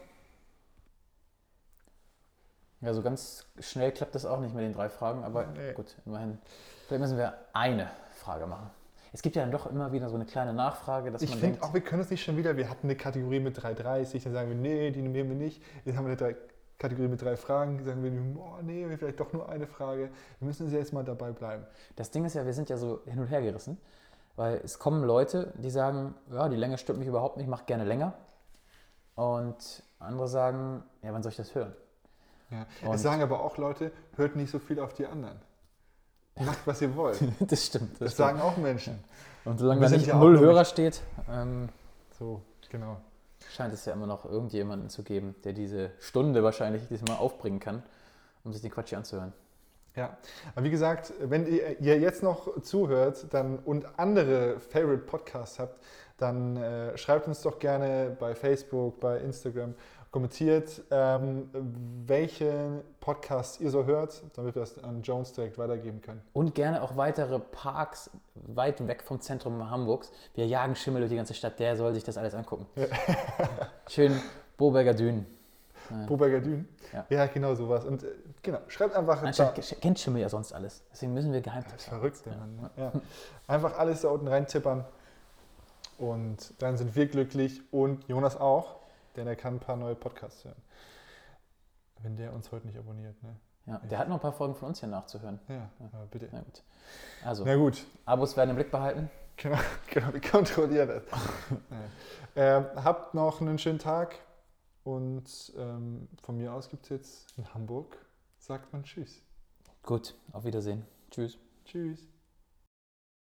Ja, so ganz schnell klappt das auch nicht mit den drei Fragen, aber
Nee.
gut, immerhin. Vielleicht müssen wir eine Frage machen. Es gibt ja dann doch immer wieder so eine kleine Nachfrage, dass
Ich
man
finde
denkt,
auch, wir können es nicht schon wieder. Wir hatten eine Kategorie mit 3,30, dann sagen wir, nee, die nehmen wir nicht. Jetzt haben wir eine Kategorie mit drei Fragen, sagen wir, oh nee, vielleicht doch nur eine Frage. Wir müssen jetzt mal dabei bleiben.
das Ding ist ja, wir sind ja so hin und her gerissen, weil es kommen Leute, die sagen, ja, die Länge stört mich überhaupt nicht, mach gerne länger. Und andere sagen, ja, wann soll ich das hören?
Ja. Es sagen aber auch Leute, hört nicht so viel auf die anderen. Macht, was ihr wollt.
das stimmt. Das,
Das
stimmt.
sagen auch Menschen.
Und solange da nicht null Hörer steht, ähm,
So, genau.
scheint es ja immer noch irgendjemanden zu geben, der diese Stunde wahrscheinlich diesmal aufbringen kann, um sich den Quatsch hier anzuhören.
Ja, aber wie gesagt, wenn ihr, ihr jetzt noch zuhört dann, und andere Favorite Podcasts habt, dann äh, schreibt uns doch gerne bei Facebook, bei Instagram, kommentiert, ähm, welche Podcasts ihr so hört, damit wir das an Jones direkt weitergeben können.
Und gerne auch weitere Parks weit weg vom Zentrum Hamburgs. Wir jagen Schimmel durch die ganze Stadt, der soll sich das alles angucken. Schön Boberger Dünen.
Boberger Dünen.
Ja.
Ja. genau sowas. Und äh, genau, schreibt einfach.
Anscheinend kennt Schimmel ja sonst alles. Deswegen müssen wir
Das
Geheimtipps
ist verrückt, der Mann. ne? Ja. Einfach alles da unten reintippern. Und dann sind wir glücklich und Jonas auch, denn er kann ein paar neue Podcasts hören. Wenn der uns heute nicht abonniert, ne?
Ja, der hat noch ein paar Folgen von uns hier nachzuhören.
Ja, aber bitte.
Na gut. Also,
Na gut,
Abos werden im Blick behalten.
genau, genau wir kontrollieren das. Ähm, habt noch einen schönen Tag und ähm, von mir aus gibt es jetzt in Hamburg, sagt man Tschüss.
Gut, auf Wiedersehen. Tschüss.
Tschüss.